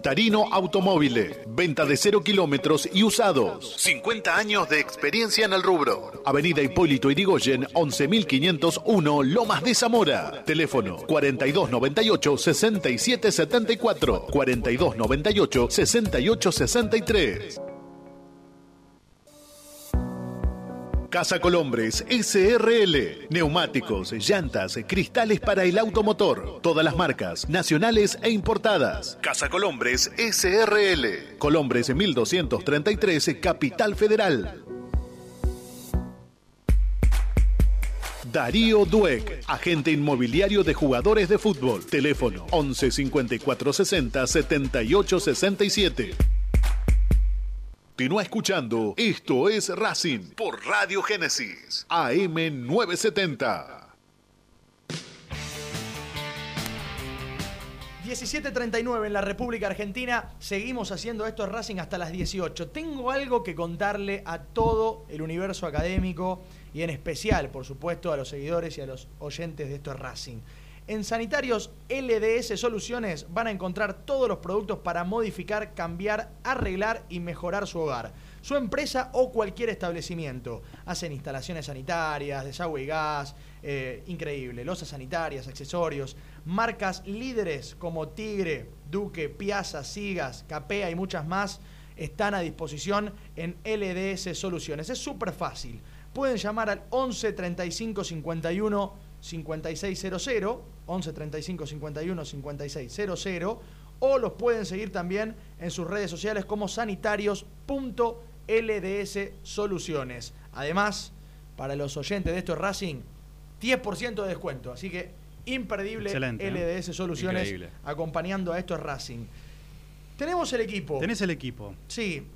Contarino Automóviles. Venta de cero kilómetros y usados. 50 años de experiencia en el rubro. Avenida Hipólito Irigoyen, 11501, Lomas de Zamora. Teléfono 4298-6774. 4298-6863. Casa Colombres SRL. Neumáticos, llantas, cristales para el automotor. Todas las marcas, nacionales e importadas. Casa Colombres SRL. Colombres 1233, Capital Federal. Darío Dueck, agente inmobiliario de jugadores de fútbol. Teléfono 11 54 60 78 67. Continúa escuchando. Esto es Racing por Radio Génesis AM 970. 17.39 en la República Argentina. Seguimos haciendo esto Racing hasta las 18. Tengo algo que contarle a todo el universo académico y en especial, por supuesto, a los seguidores y a los oyentes de esto es Racing. En Sanitarios LDS Soluciones van a encontrar todos los productos para modificar, cambiar, arreglar y mejorar su hogar, su empresa o cualquier establecimiento. Hacen instalaciones sanitarias, desagüe y gas, eh, increíble, losas sanitarias, accesorios, marcas líderes como Tigre, Duque, Piazza, Sigas, Capea y muchas más están a disposición en LDS Soluciones. Es súper fácil. Pueden llamar al 11 35 51 5600, 11 35 51 5600, o los pueden seguir también en sus redes sociales como sanitarios.lds soluciones. Además, para los oyentes de esto Racing, 10% de descuento, así que imperdible LDS Soluciones acompañando a esto Racing. Tenemos el equipo. Tenés el equipo. Sí,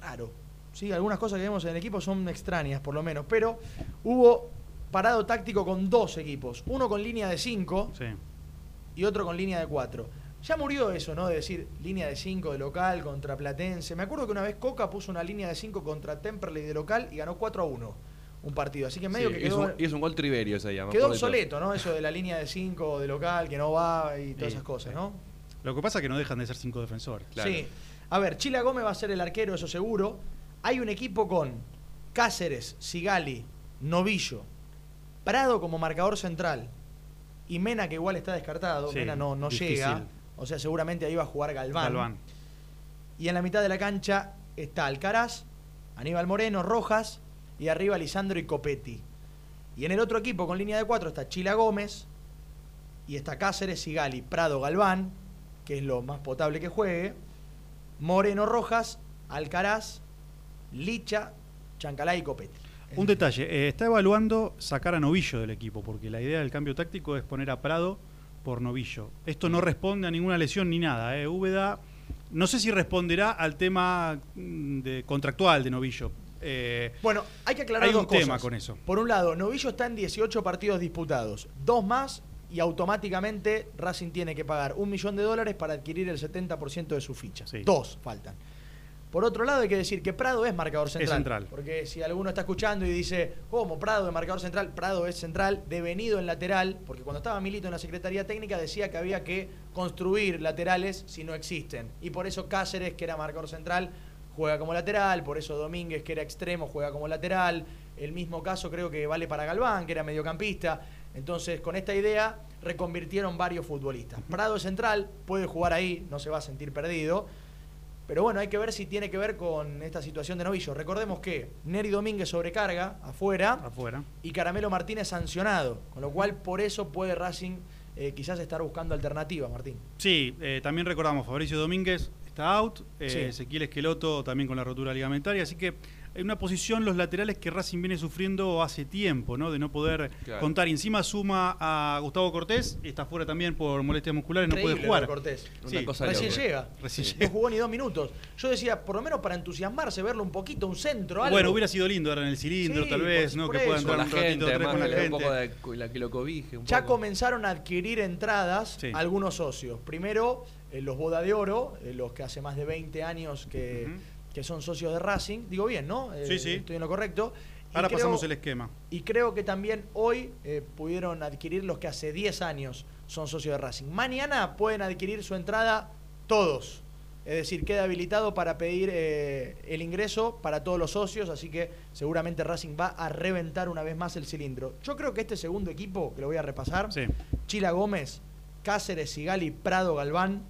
raro. Sí, algunas cosas que vemos en el equipo son extrañas, por lo menos, pero hubo parado táctico con dos equipos. Uno con línea de 5 y otro con línea de 4. Ya murió eso, ¿no? De decir línea de 5 de local contra Platense. Me acuerdo que una vez Coca puso una línea de 5 contra Temperley de local y ganó 4 a 1 un partido. Así que medio que quedó. Y es un gol triverio se llama. Quedó obsoleto, ¿no? Eso de la línea de 5 de local que no va y todas esas cosas, ¿no? Lo que pasa es que no dejan de ser cinco defensores. Sí. A ver, Chila Gómez va a ser el arquero, eso seguro. Hay un equipo con Cáceres, Sigali, Novillo, Prado como marcador central y Mena que igual está descartado, Mena no, no llega, o sea, seguramente ahí va a jugar Galván. Y en la mitad de la cancha está Alcaraz, Aníbal Moreno, Rojas y arriba Lisandro y Copetti. Y en el otro equipo con línea de cuatro está Chila Gómez y está Cáceres, y Gali, Prado, Galván, que es lo más potable que juegue, Moreno, Rojas, Alcaraz, Licha, Chancalá y Copetti. Un detalle, eh, está evaluando sacar a Novillo del equipo, porque la idea del cambio táctico es poner a Prado por Novillo. Esto no responde a ninguna lesión ni nada. Eh. Úbeda, no sé si responderá al tema mm, de, contractual de Novillo. Eh, bueno, hay que aclarar hay un dos tema con eso. Por un lado, Novillo está en 18 partidos disputados, dos más y automáticamente Racing tiene que pagar un millón de dólares para adquirir el 70% de su ficha. Dos faltan. Por otro lado, hay que decir que Prado es marcador central. Es central. Porque si alguno está escuchando y dice, ¿cómo Prado es marcador central? Prado es central, devenido en lateral, porque cuando estaba Milito en la Secretaría Técnica decía que había que construir laterales si no existen. Y por eso Cáceres, que era marcador central, juega como lateral, por eso Domínguez, que era extremo, juega como lateral. El mismo caso creo que vale para Galván, que era mediocampista. Entonces, con esta idea, reconvirtieron varios futbolistas. Prado es central, puede jugar ahí, no se va a sentir perdido pero bueno, hay que ver si tiene que ver con esta situación de novillo. Recordemos que Neri Domínguez sobrecarga afuera, afuera. y Caramelo Martínez sancionado, con lo cual por eso puede Racing eh, quizás estar buscando alternativas, Martín. Sí, eh, también recordamos, Fabricio Domínguez está out, eh, Sí. Ezequiel Esqueloto también con la rotura ligamentaria, así que en una posición los laterales que Racing viene sufriendo hace tiempo, ¿no? De no poder Claro. contar. Y encima suma a Gustavo Cortés, está fuera también por molestias musculares, no puede jugar. Cortés. Una Sí, cosa Recién loca. llega. Recién No llega. jugó ni dos minutos. Yo decía, por lo menos para entusiasmarse, verlo un poquito, un centro, algo. Bueno, hubiera sido lindo ahora en el cilindro, Sí, tal vez, ¿no? Que pueda entrar Con la un ratito gente, con la gente. un poco de la que lo cobije. Un Ya poco. comenzaron a adquirir entradas Sí. algunos socios. Primero, eh, los Boda de Oro, eh, los que hace más de 20 años que. Que son socios de Racing. Digo bien, ¿no? Eh, Sí, sí. Estoy en lo correcto. Y Ahora creo- pasamos el esquema. Y creo que también hoy eh, pudieron adquirir los que hace 10 años son socios de Racing. Mañana pueden adquirir su entrada todos. Es decir, queda habilitado para pedir eh, el ingreso para todos los socios, así que seguramente Racing va a reventar una vez más el cilindro. Yo creo que este segundo equipo, que lo voy a repasar, Sí. Chila Gómez, Cáceres, Sigali, Prado, Galván,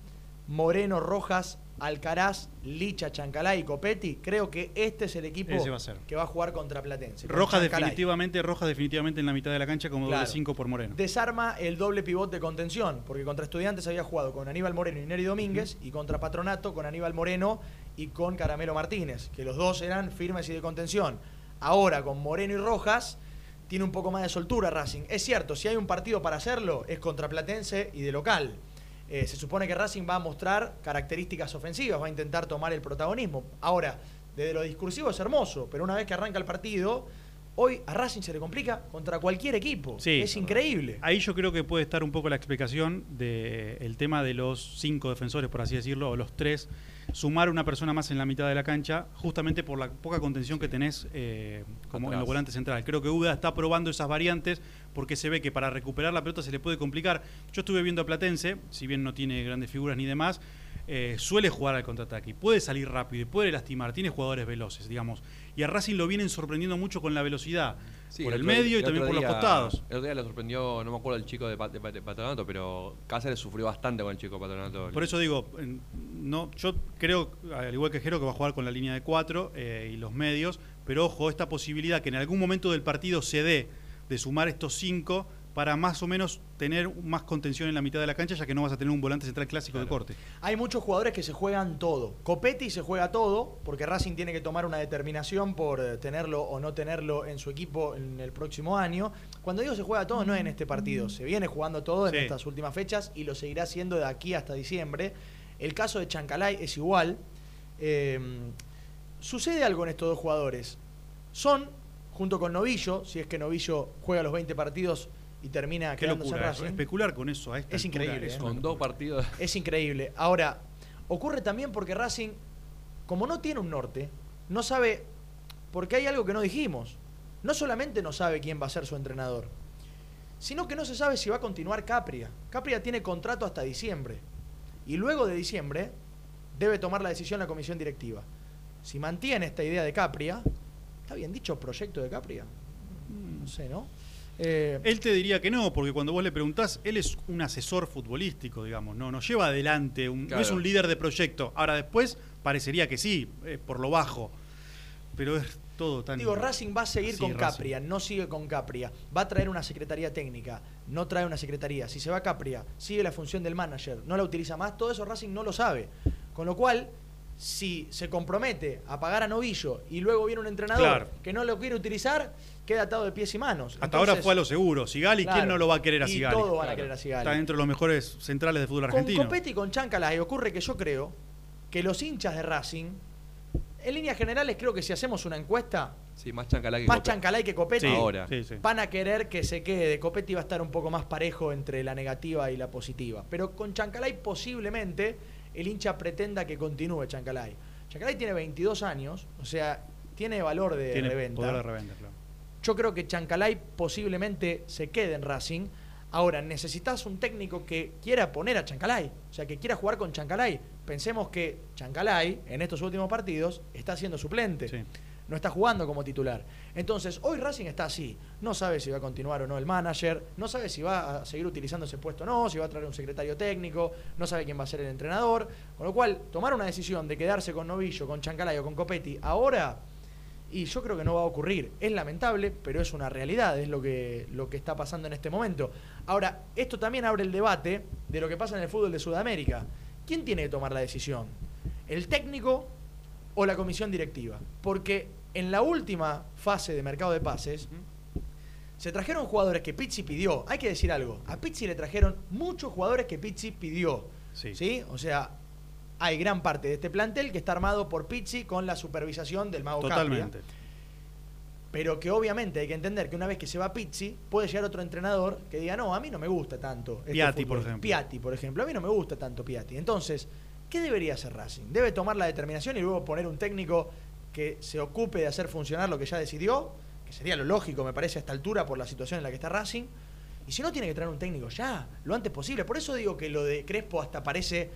Moreno, Rojas, Alcaraz, Licha, Chancalay y Copetti, creo que este es el equipo va que va a jugar contra Platense. Rojas definitivamente, Rojas definitivamente en la mitad de la cancha como Claro. doble 5 por Moreno. Desarma el doble pivot de contención, porque contra Estudiantes había jugado con Aníbal Moreno y Neri Domínguez, y contra Patronato con Aníbal Moreno y con Caramelo Martínez, que los dos eran firmes y de contención. Ahora con Moreno y Rojas tiene un poco más de soltura Racing. Es cierto, si hay un partido para hacerlo, es contra Platense y de local. Eh, se supone que Racing va a mostrar características ofensivas, va a intentar tomar el protagonismo. Ahora, desde lo discursivo es hermoso, pero una vez que arranca el partido, hoy a Racing se le complica contra cualquier equipo. Sí. es increíble. Ahí yo creo que puede estar un poco la explicación del tema de los cinco defensores, por así decirlo, o los tres, sumar una persona más en la mitad de la cancha, justamente por la poca contención que tenés eh, como en los volantes centrales. Creo que Uda está probando esas variantes porque se ve que para recuperar la pelota se le puede complicar. Yo estuve viendo a Platense, si bien no tiene grandes figuras ni demás, eh, suele jugar al contraataque, y puede salir rápido y puede lastimar, tiene jugadores veloces, digamos. Y a Racing lo vienen sorprendiendo mucho con la velocidad, Sí, por el, otro- medio y también por los costados. El otro día lo sorprendió, no me acuerdo el chico de, de Pa- de Patronato, pero Cáceres sufrió bastante con el chico de Patronato. Por eso digo, no, yo creo, al igual que Jero, que va a jugar con la línea de cuatro eh, y los medios, pero ojo, esta posibilidad que en algún momento del partido se dé de sumar estos cinco para más o menos tener más contención en la mitad de la cancha, ya que no vas a tener un volante central clásico de corte. Hay muchos jugadores que se juegan todo. Copetti se juega todo, porque Racing tiene que tomar una determinación por eh, tenerlo o no tenerlo en su equipo en el próximo año. Cuando digo se juega todo, no es en este partido. Se viene jugando todo en Sí. estas últimas fechas y lo seguirá haciendo de aquí hasta diciembre. El caso de Chancalay es igual. Eh, sucede algo en estos dos jugadores. Son, junto con Novillo, si es que Novillo juega los 20 partidos y termina Qué quedándose en locura, Racing. especular con eso a esta Es altura increíble, es ¿eh? Con dos partidos. Es increíble. Ahora, ocurre también porque Racing, como no tiene un norte, no sabe, porque hay algo que no dijimos, no solamente no sabe quién va a ser su entrenador, sino que no se sabe si va a continuar Capria. Capria tiene contrato hasta diciembre. Y luego de diciembre debe tomar la decisión la comisión directiva. Si mantiene esta idea de Capria, ¿está bien dicho proyecto de Capria? No sé, ¿no? Eh, Él te diría que no, porque cuando vos le preguntás, él es un asesor futbolístico, digamos, no, no lleva adelante, un- no es un líder de proyecto. Ahora después parecería que sí, eh, por lo bajo, pero es todo tan... Digo, Racing va a seguir Sí, con Racing. Capria, no sigue con Capria. Va a traer una secretaría técnica, no trae una secretaría. Si se va Capria, sigue la función del manager, no la utiliza más, todo eso Racing no lo sabe. Con lo cual, si se compromete a pagar a Novillo y luego viene un entrenador Claro. que no lo quiere utilizar, queda atado de pies y manos. Hasta Entonces, ahora fue a lo seguro. Sigali, ¿quién claro, no lo va a querer a Sigali? todos van a querer a Sigali. Está dentro de los mejores centrales de fútbol Con argentino. Copetti y con Chancalay ocurre que yo creo que los hinchas de Racing, en líneas generales creo que si hacemos una encuesta, Sí, más Chancalá que más Chancalay que Copetti, Sí, Ahora. sí, sí. van a querer que se quede. Copetti va a estar un poco más parejo entre la negativa y la positiva. Pero con Chancalay posiblemente el hincha pretenda que continúe Chancalay. Chancalay tiene 22 años, o sea, tiene valor de Tiene reventa. poder de reventa, claro. Yo creo que Chancalay posiblemente se quede en Racing. Ahora, necesitas un técnico que quiera poner a Chancalay, o sea, que quiera jugar con Chancalay. Pensemos que Chancalay, en estos últimos partidos, está siendo suplente. Sí. No está jugando como titular. Entonces, hoy Racing está así. No sabe si va a continuar o no el manager, no sabe si va a seguir utilizando ese puesto o no, si va a traer un secretario técnico, no sabe quién va a ser el entrenador. Con lo cual, tomar una decisión de quedarse con Novillo, con Chancalay o con Copetti ahora y yo creo que no va a ocurrir. Es lamentable, pero es una realidad, es lo que, lo que está pasando en este momento. Ahora, esto también abre el debate de lo que pasa en el fútbol de Sudamérica. ¿Quién tiene que tomar la decisión? ¿El técnico o la comisión directiva? Porque en la última fase de mercado de pases, se trajeron jugadores que Pizzi pidió. Hay que decir algo. A Pizzi le trajeron muchos jugadores que Pizzi pidió. Sí. O sea, hay gran parte de este plantel que está armado por Pizzi con la supervisación del Mago Capria. Totalmente. Pero que obviamente hay que entender que una vez que se va Pizzi, puede llegar otro entrenador que diga, no, a mí no me gusta tanto. este Piatti, por fútbol". ejemplo. Piatti, por ejemplo. A mí no me gusta tanto Piatti. Entonces, ¿qué debería hacer Racing? Debe tomar la determinación y luego poner un técnico que se ocupe de hacer funcionar lo que ya decidió, que sería lo lógico, me parece, a esta altura por la situación en la que está Racing. Y si no, tiene que traer un técnico ya, lo antes posible. Por eso digo que lo de Crespo hasta parece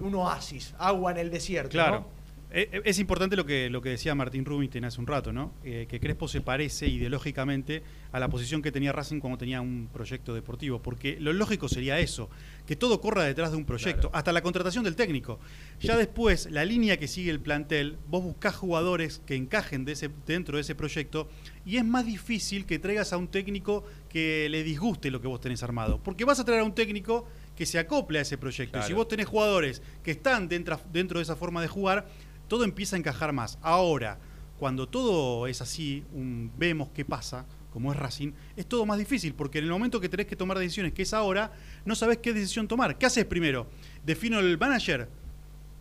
un oasis, agua en el desierto. Claro. ¿no? Eh, eh, Es importante lo que, lo que decía Martín Rubinstein hace un rato, ¿no? Eh, que Crespo se parece ideológicamente a la posición que tenía Racing cuando tenía un proyecto deportivo, porque lo lógico sería eso, que todo corra detrás de un proyecto, hasta la contratación del técnico. Ya después, la línea que sigue el plantel, vos buscás jugadores que encajen de ese, dentro de ese proyecto y es más difícil que traigas a un técnico que le disguste lo que vos tenés armado, porque vas a traer a un técnico que se acople a ese proyecto. Y si vos tenés jugadores que están dentro, dentro de esa forma de jugar, todo empieza a encajar más. Ahora, cuando todo es así, un- vemos qué pasa, como es Racing, es todo más difícil, porque en el momento que tenés que tomar decisiones, que es ahora, no sabés qué decisión tomar. ¿Qué haces primero? ¿Defino el manager?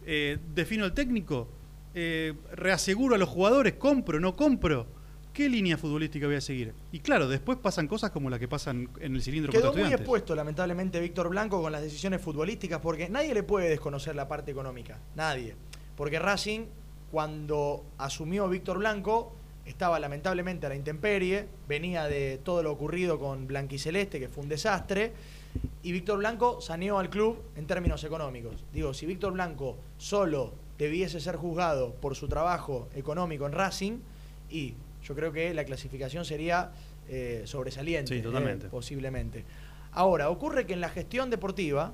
Eh, ¿Defino el técnico? Eh, ¿Reaseguro a los jugadores? ¿Compro? ¿No compro? ¿Qué línea futbolística voy a seguir? Y claro, después pasan cosas como las que pasan en el cilindro Quedó muy expuesto, lamentablemente, Víctor Blanco con las decisiones futbolísticas, porque nadie le puede desconocer la parte económica. Nadie. Porque Racing, cuando asumió Víctor Blanco, estaba lamentablemente a la intemperie, venía de todo lo ocurrido con Blanquiceleste, que fue un desastre, y Víctor Blanco saneó al club en términos económicos. Digo, si Víctor Blanco solo debiese ser juzgado por su trabajo económico en Racing, y yo creo que la clasificación sería eh, sobresaliente, Sí, totalmente. eh, posiblemente. Ahora, ocurre que en la gestión deportiva,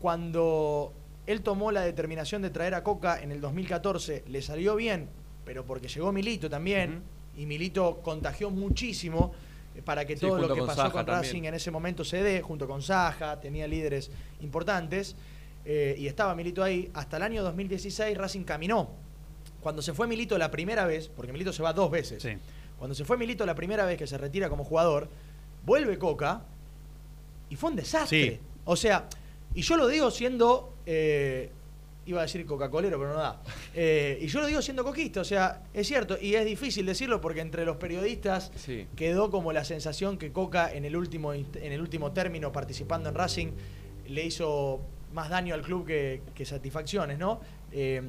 cuando él tomó la determinación de traer a Coca en el 2014, le salió bien, pero porque llegó Milito también, y Milito contagió muchísimo eh, para que Sí, todo lo que con pasó Saja con también. Racing en ese momento se dé, junto con Saja, tenía líderes importantes, eh, y estaba Milito ahí. Hasta el año 2016 Racing caminó. Cuando se fue Milito la primera vez, porque Milito se va dos veces, Sí. cuando se fue Milito la primera vez que se retira como jugador, vuelve Coca y fue un desastre. Sí. O sea, y yo lo digo siendo, eh, iba a decir Coca-Colero, pero no da. Eh, y yo lo digo siendo coquista, o sea, es cierto, y es difícil decirlo porque entre los periodistas Sí. quedó como la sensación que Coca en el último, en el último término participando en Racing le hizo más daño al club que, que satisfacciones, ¿no? Eh,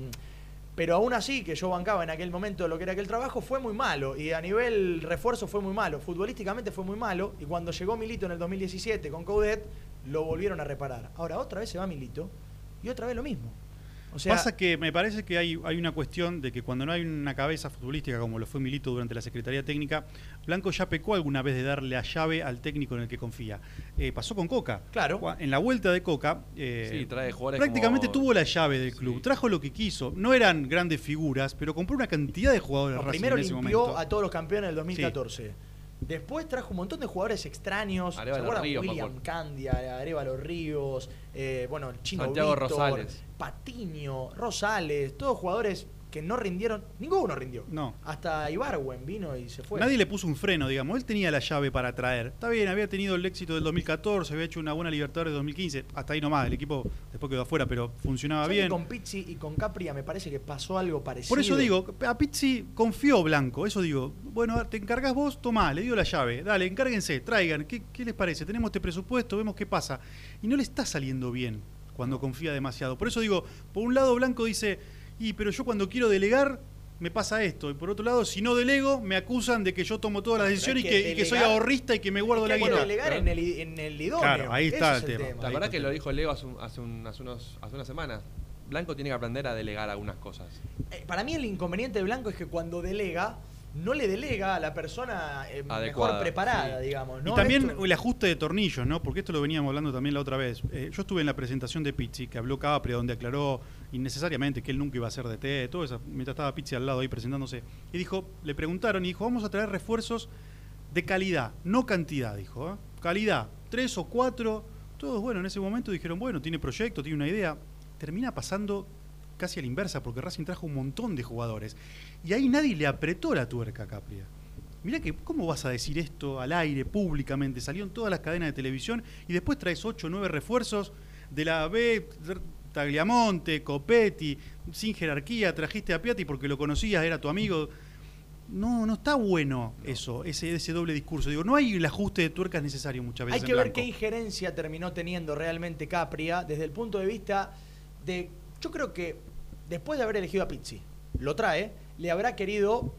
pero aún así, que yo bancaba en aquel momento lo que era aquel trabajo, fue muy malo. Y a nivel refuerzo fue muy malo. Futbolísticamente fue muy malo. Y cuando llegó Milito en el 2017 con Coudet, lo volvieron a reparar. Ahora otra vez se va Milito y otra vez lo mismo. O sea, Pasa que me parece que hay, hay una cuestión de que cuando no hay una cabeza futbolística como lo fue Milito durante la Secretaría Técnica, Blanco ya pecó alguna vez de darle la llave al técnico en el que confía. Eh, pasó con Coca. Claro. En la vuelta de Coca, eh, Sí, trae jugadores prácticamente como- tuvo la llave del club, Sí. trajo lo que quiso. No eran grandes figuras, pero compró una cantidad de jugadores No, primero en ese limpió momento. a todos los campeones del 2014. Después trajo un montón de jugadores extraños. Arévalo ¿Se acuerdan? Ríos, William. Candia, Arevalo Ríos, eh, bueno, el Chino Santiago Víctor, Rosales. Patiño, Rosales, todos jugadores que no rindieron. Ninguno rindió. No. Hasta Ibarwen vino y se fue. Nadie le puso un freno, digamos. Él tenía la llave para traer. Está bien, había tenido el éxito del 2014, había hecho una buena Libertadores del 2015. Hasta ahí nomás, el equipo después quedó afuera, pero funcionaba ¿Sabés que bien. Con Pizzi y con Capria me parece que pasó algo parecido. Por eso digo, a Pizzi confió Blanco, eso digo. Bueno, te encargas vos, tomá, le dio la llave. Dale, encárguense, traigan. ¿Qué, qué les parece? Tenemos este presupuesto, vemos qué pasa. Y no le está saliendo bien cuando confía demasiado. Por eso digo, por un lado Blanco dice, y pero yo cuando quiero delegar me pasa esto. Y por otro lado, si no delego, me acusan de que yo tomo todas las decisiones y que, que y que soy ahorrista y que me guardo Es que la guita. delegar en el, en el idóneo. Claro, ahí está el es tema. ¿Te Ahí acordás está que lo dijo Leo hace, un- hace, un- hace unos, hace unas semanas? Blanco tiene que aprender a delegar algunas cosas. Eh, Para mí el inconveniente de Blanco es que cuando delega, no le delega a la persona eh, mejor Adecuada, preparada, sí. digamos. ¿no? Y también Esto- el ajuste de tornillos, ¿no? Porque esto lo veníamos hablando también la otra vez. Eh, yo estuve en la presentación de Pizzi, que habló Capri, donde aclaró innecesariamente que él nunca iba a ser DT, todo eso, mientras estaba Pizzi al lado ahí presentándose. Y dijo, le preguntaron y dijo, vamos a traer refuerzos de calidad, no cantidad, dijo. ¿eh? Calidad, tres o cuatro. Todos, bueno, en ese momento dijeron, bueno, tiene proyecto, tiene una idea. Termina pasando casi a la inversa, porque Racing trajo un montón de jugadores. Y ahí nadie le apretó la tuerca a Capria. Mirá que, ¿cómo vas a decir esto al aire, públicamente? Salió en todas las cadenas de televisión y después traes 8 o 9 refuerzos de la B, Tagliamonte, Copetti, sin jerarquía, trajiste a Piatti porque lo conocías, era tu amigo. No, no está bueno eso, ese, ese doble discurso. Digo, no hay el ajuste de tuercas necesario muchas veces. Hay que ver qué injerencia terminó teniendo realmente Capria desde el punto de vista de. Yo creo que después de haber elegido a Pizzi, lo trae, le habrá querido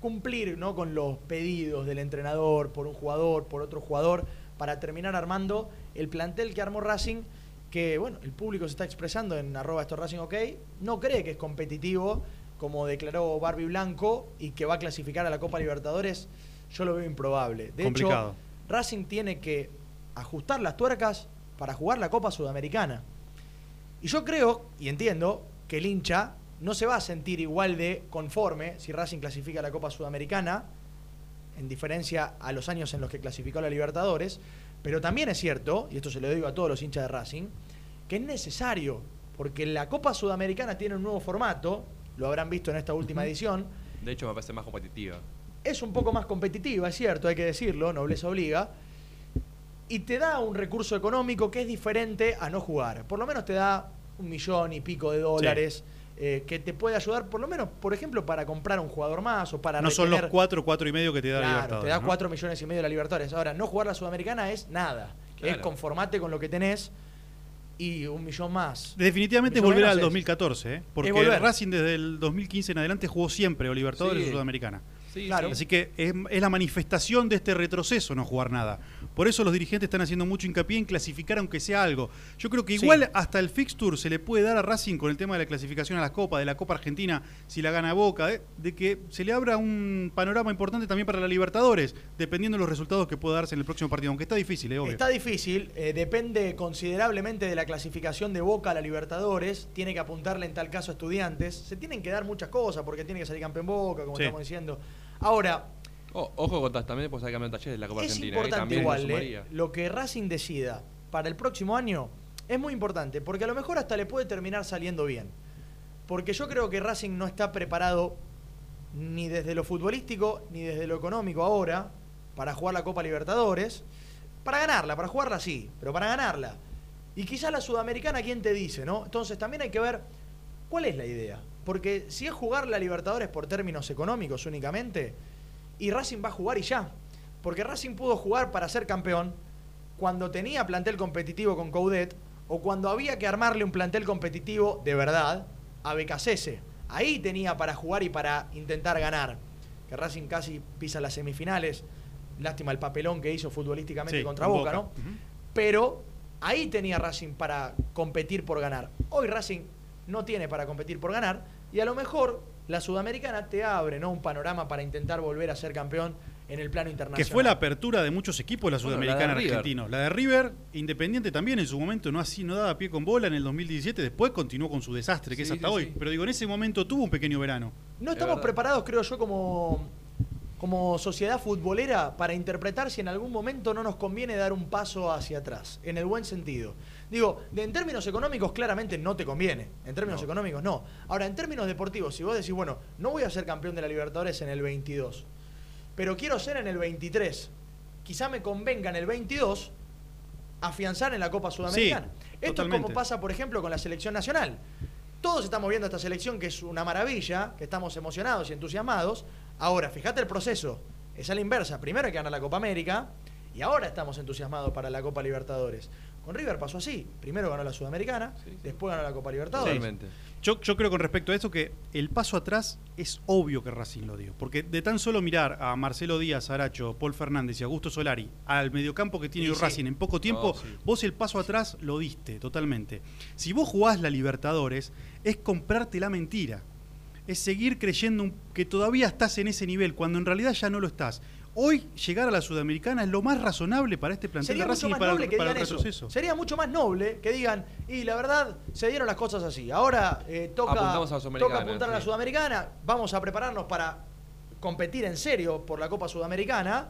cumplir ¿no? con los pedidos del entrenador por un jugador, por otro jugador, para terminar armando el plantel que armó Racing, que bueno, el público se está expresando en arroba esto Racing OK, no cree que es competitivo, como declaró Barbie Blanco, y que va a clasificar a la Copa Libertadores, yo lo veo improbable. De Complicado. hecho, Racing tiene que ajustar las tuercas para jugar la Copa Sudamericana. Y yo creo y entiendo que el hincha no se va a sentir igual de conforme si Racing clasifica a la Copa Sudamericana, en diferencia a los años en los que clasificó a la Libertadores, pero también es cierto, y esto se lo digo a todos los hinchas de Racing, que es necesario, porque la Copa Sudamericana tiene un nuevo formato, lo habrán visto en esta última edición, De hecho, me parece más competitiva. es un poco más competitiva, es cierto, hay que decirlo, nobleza obliga, y te da un recurso económico que es diferente a no jugar. Por lo menos te da un millón y pico de dólares eh, que te puede ayudar, por lo menos, por ejemplo, para comprar un jugador más o para No son los retener- cuatro, cuatro y medio que te da Claro, Libertadores. te da ¿no? 4 millones y medio de la Libertadores. Ahora, no jugar la Sudamericana es nada. Es conformate con lo que tenés y un millón más. Definitivamente es Millón volver menos al es- 2014, ¿eh? porque volver. Racing desde el 2015 en adelante jugó siempre o Libertadores Sí. o Sudamericana. Sí, Claro. sí. Así que es, es la manifestación de este retroceso no jugar nada. Por eso los dirigentes están haciendo mucho hincapié en clasificar aunque sea algo. Yo creo que Sí. igual hasta el fixture se le puede dar a Racing con el tema de la clasificación a la Copa, de la Copa Argentina, si la gana Boca, ¿eh? de que se le abra un panorama importante también para la Libertadores, dependiendo de los resultados que pueda darse en el próximo partido, aunque está difícil, ¿eh? obvio. Está difícil, eh, depende considerablemente de la clasificación de Boca a la Libertadores, tiene que apuntarle en tal caso a estudiantes, se tienen que dar muchas cosas porque tiene que salir campeón Boca, como Sí. estamos diciendo. Ahora, O- ojo con también pues hay campeón talleres de la Copa es Argentina. ¿eh? importante igual, lo eh, lo que Racing decida para el próximo año es muy importante, porque a lo mejor hasta le puede terminar saliendo bien. Porque yo creo que Racing no está preparado ni desde lo futbolístico ni desde lo económico ahora para jugar la Copa Libertadores. Para ganarla, para jugarla sí, pero para ganarla. Y quizás la Sudamericana, ¿quién te dice, no? Entonces también hay que ver cuál es la idea. Porque si es jugar la Libertadores por términos económicos únicamente, y Racing va a jugar y ya. Porque Racing pudo jugar para ser campeón cuando tenía plantel competitivo con Coudet o cuando había que armarle un plantel competitivo de verdad a Becasese. Ahí tenía para jugar y para intentar ganar. Que Racing casi pisa las semifinales. Lástima el papelón que hizo futbolísticamente Sí, contra con Boca, Boca. ¿no? Pero ahí tenía Racing para competir por ganar. Hoy Racing no tiene para competir por ganar y a lo mejor la Sudamericana te abre ¿no? un panorama para intentar volver a ser campeón en el plano Que internacional. fue la apertura de muchos equipos la Bueno, la de sudamericana River. argentino. La de River, Independiente también en su momento no así no daba pie con bola en el 2017, después continuó con su desastre que es hasta sí, hoy, sí. pero digo en ese momento tuvo un pequeño verano. No Es estamos preparados, creo yo, como, como sociedad futbolera para interpretar si en algún momento no nos conviene dar un paso hacia atrás, en el buen sentido. Digo, de, en términos económicos claramente no te conviene, en términos No. económicos no. Ahora, en términos deportivos, si vos decís, bueno, no voy a ser campeón de la Libertadores en el 22, pero quiero ser en el 23, quizá me convenga en el 22 afianzar en la Copa Sudamericana. Esto totalmente. es como pasa, por ejemplo, con la selección nacional. Todos estamos viendo esta selección que es una maravilla, que estamos emocionados y entusiasmados. Ahora, fíjate el proceso. Es a la inversa. Primero hay que ganar la Copa América y ahora estamos entusiasmados para la Copa Libertadores. Con River pasó así. Primero ganó la Sudamericana, Sí, sí. después ganó la Copa Libertadores. Totalmente. Yo, yo creo con respecto a esto que el paso atrás es obvio que Racing lo dio. Porque de tan solo mirar a Marcelo Díaz, Aracho, Paul Fernández y Augusto Solari al mediocampo que tiene sí. Racing en poco tiempo, vos el paso atrás lo diste totalmente. Si vos jugás la Libertadores, es comprarte la mentira. Es seguir creyendo que todavía estás en ese nivel, cuando en realidad ya no lo estás. Hoy llegar a la Sudamericana es lo más razonable para este plantel Sería de mucho Racing y para, noble el, que para el digan eso. retroceso. Sería mucho más noble que digan, y la verdad, se dieron las cosas así. Ahora eh, toca, toca apuntar a la. Sudamericana, vamos a prepararnos para competir en serio por la Copa Sudamericana.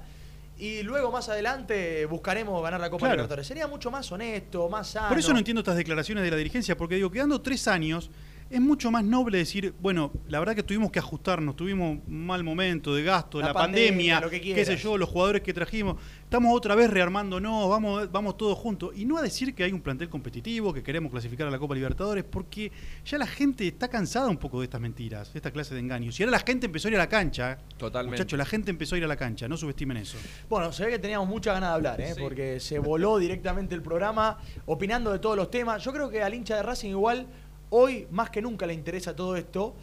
Y luego más adelante buscaremos ganar la Copa Claro. Libertadores. Sería mucho más honesto, más sano. Por eso no entiendo estas declaraciones de la dirigencia, porque digo, quedando tres años, es mucho más noble decir, bueno, la verdad que tuvimos que ajustarnos, tuvimos un mal momento de gasto, La la, pandemia, pandemia, lo que qué sé yo, los jugadores que trajimos, estamos otra vez rearmándonos, vamos, vamos todos juntos. Y no a decir que hay un plantel competitivo, que queremos clasificar a la Copa Libertadores, porque ya la gente está cansada un poco de estas mentiras, de esta clase de engaños. Y ahora la gente empezó a ir a la cancha. ¿eh? Totalmente. Muchachos, la gente empezó a ir a la cancha, no subestimen eso. Bueno, se ve que teníamos mucha ganas de hablar, ¿eh? Sí. porque se voló directamente el programa, opinando de todos los temas. Yo creo que al hincha de Racing igual, hoy más que nunca le interesa todo esto.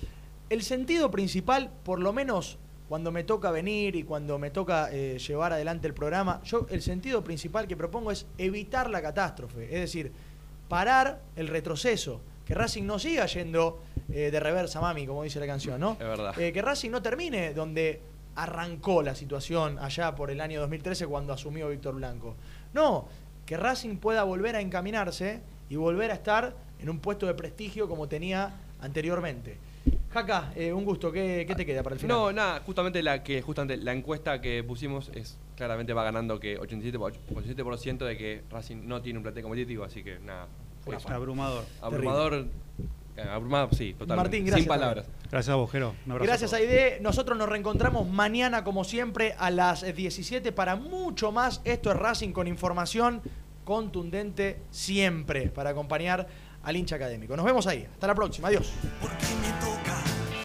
El sentido principal, por lo menos cuando me toca venir y cuando me toca eh, llevar adelante el programa, yo el sentido principal que propongo es evitar la catástrofe, es decir, parar el retroceso, que Racing no siga yendo eh, de reversa, mami, como dice la canción, ¿no? Es verdad. Eh, que Racing no termine donde arrancó la situación allá por el año 2013 cuando asumió Víctor Blanco. No, que Racing pueda volver a encaminarse y volver a estar en un puesto de prestigio como tenía anteriormente. Jaca, eh, un gusto. ¿Qué, qué te queda para el final? No, nada, justamente la que justamente la encuesta que pusimos es claramente va ganando que 87%, 87% de que Racing no tiene un plantel competitivo, así que nada. fue Una Abrumador. abrumador. eh, Abrumador, sí, totalmente. Martín, gracias Sin palabras. Gracias a vos, Jero. Un abrazo Gracias, a. Aide. Nosotros nos reencontramos mañana, como siempre, a las 17 para mucho más. Esto es Racing con información contundente siempre para acompañar al hincha académico. Nos vemos ahí. Hasta la próxima. Adiós.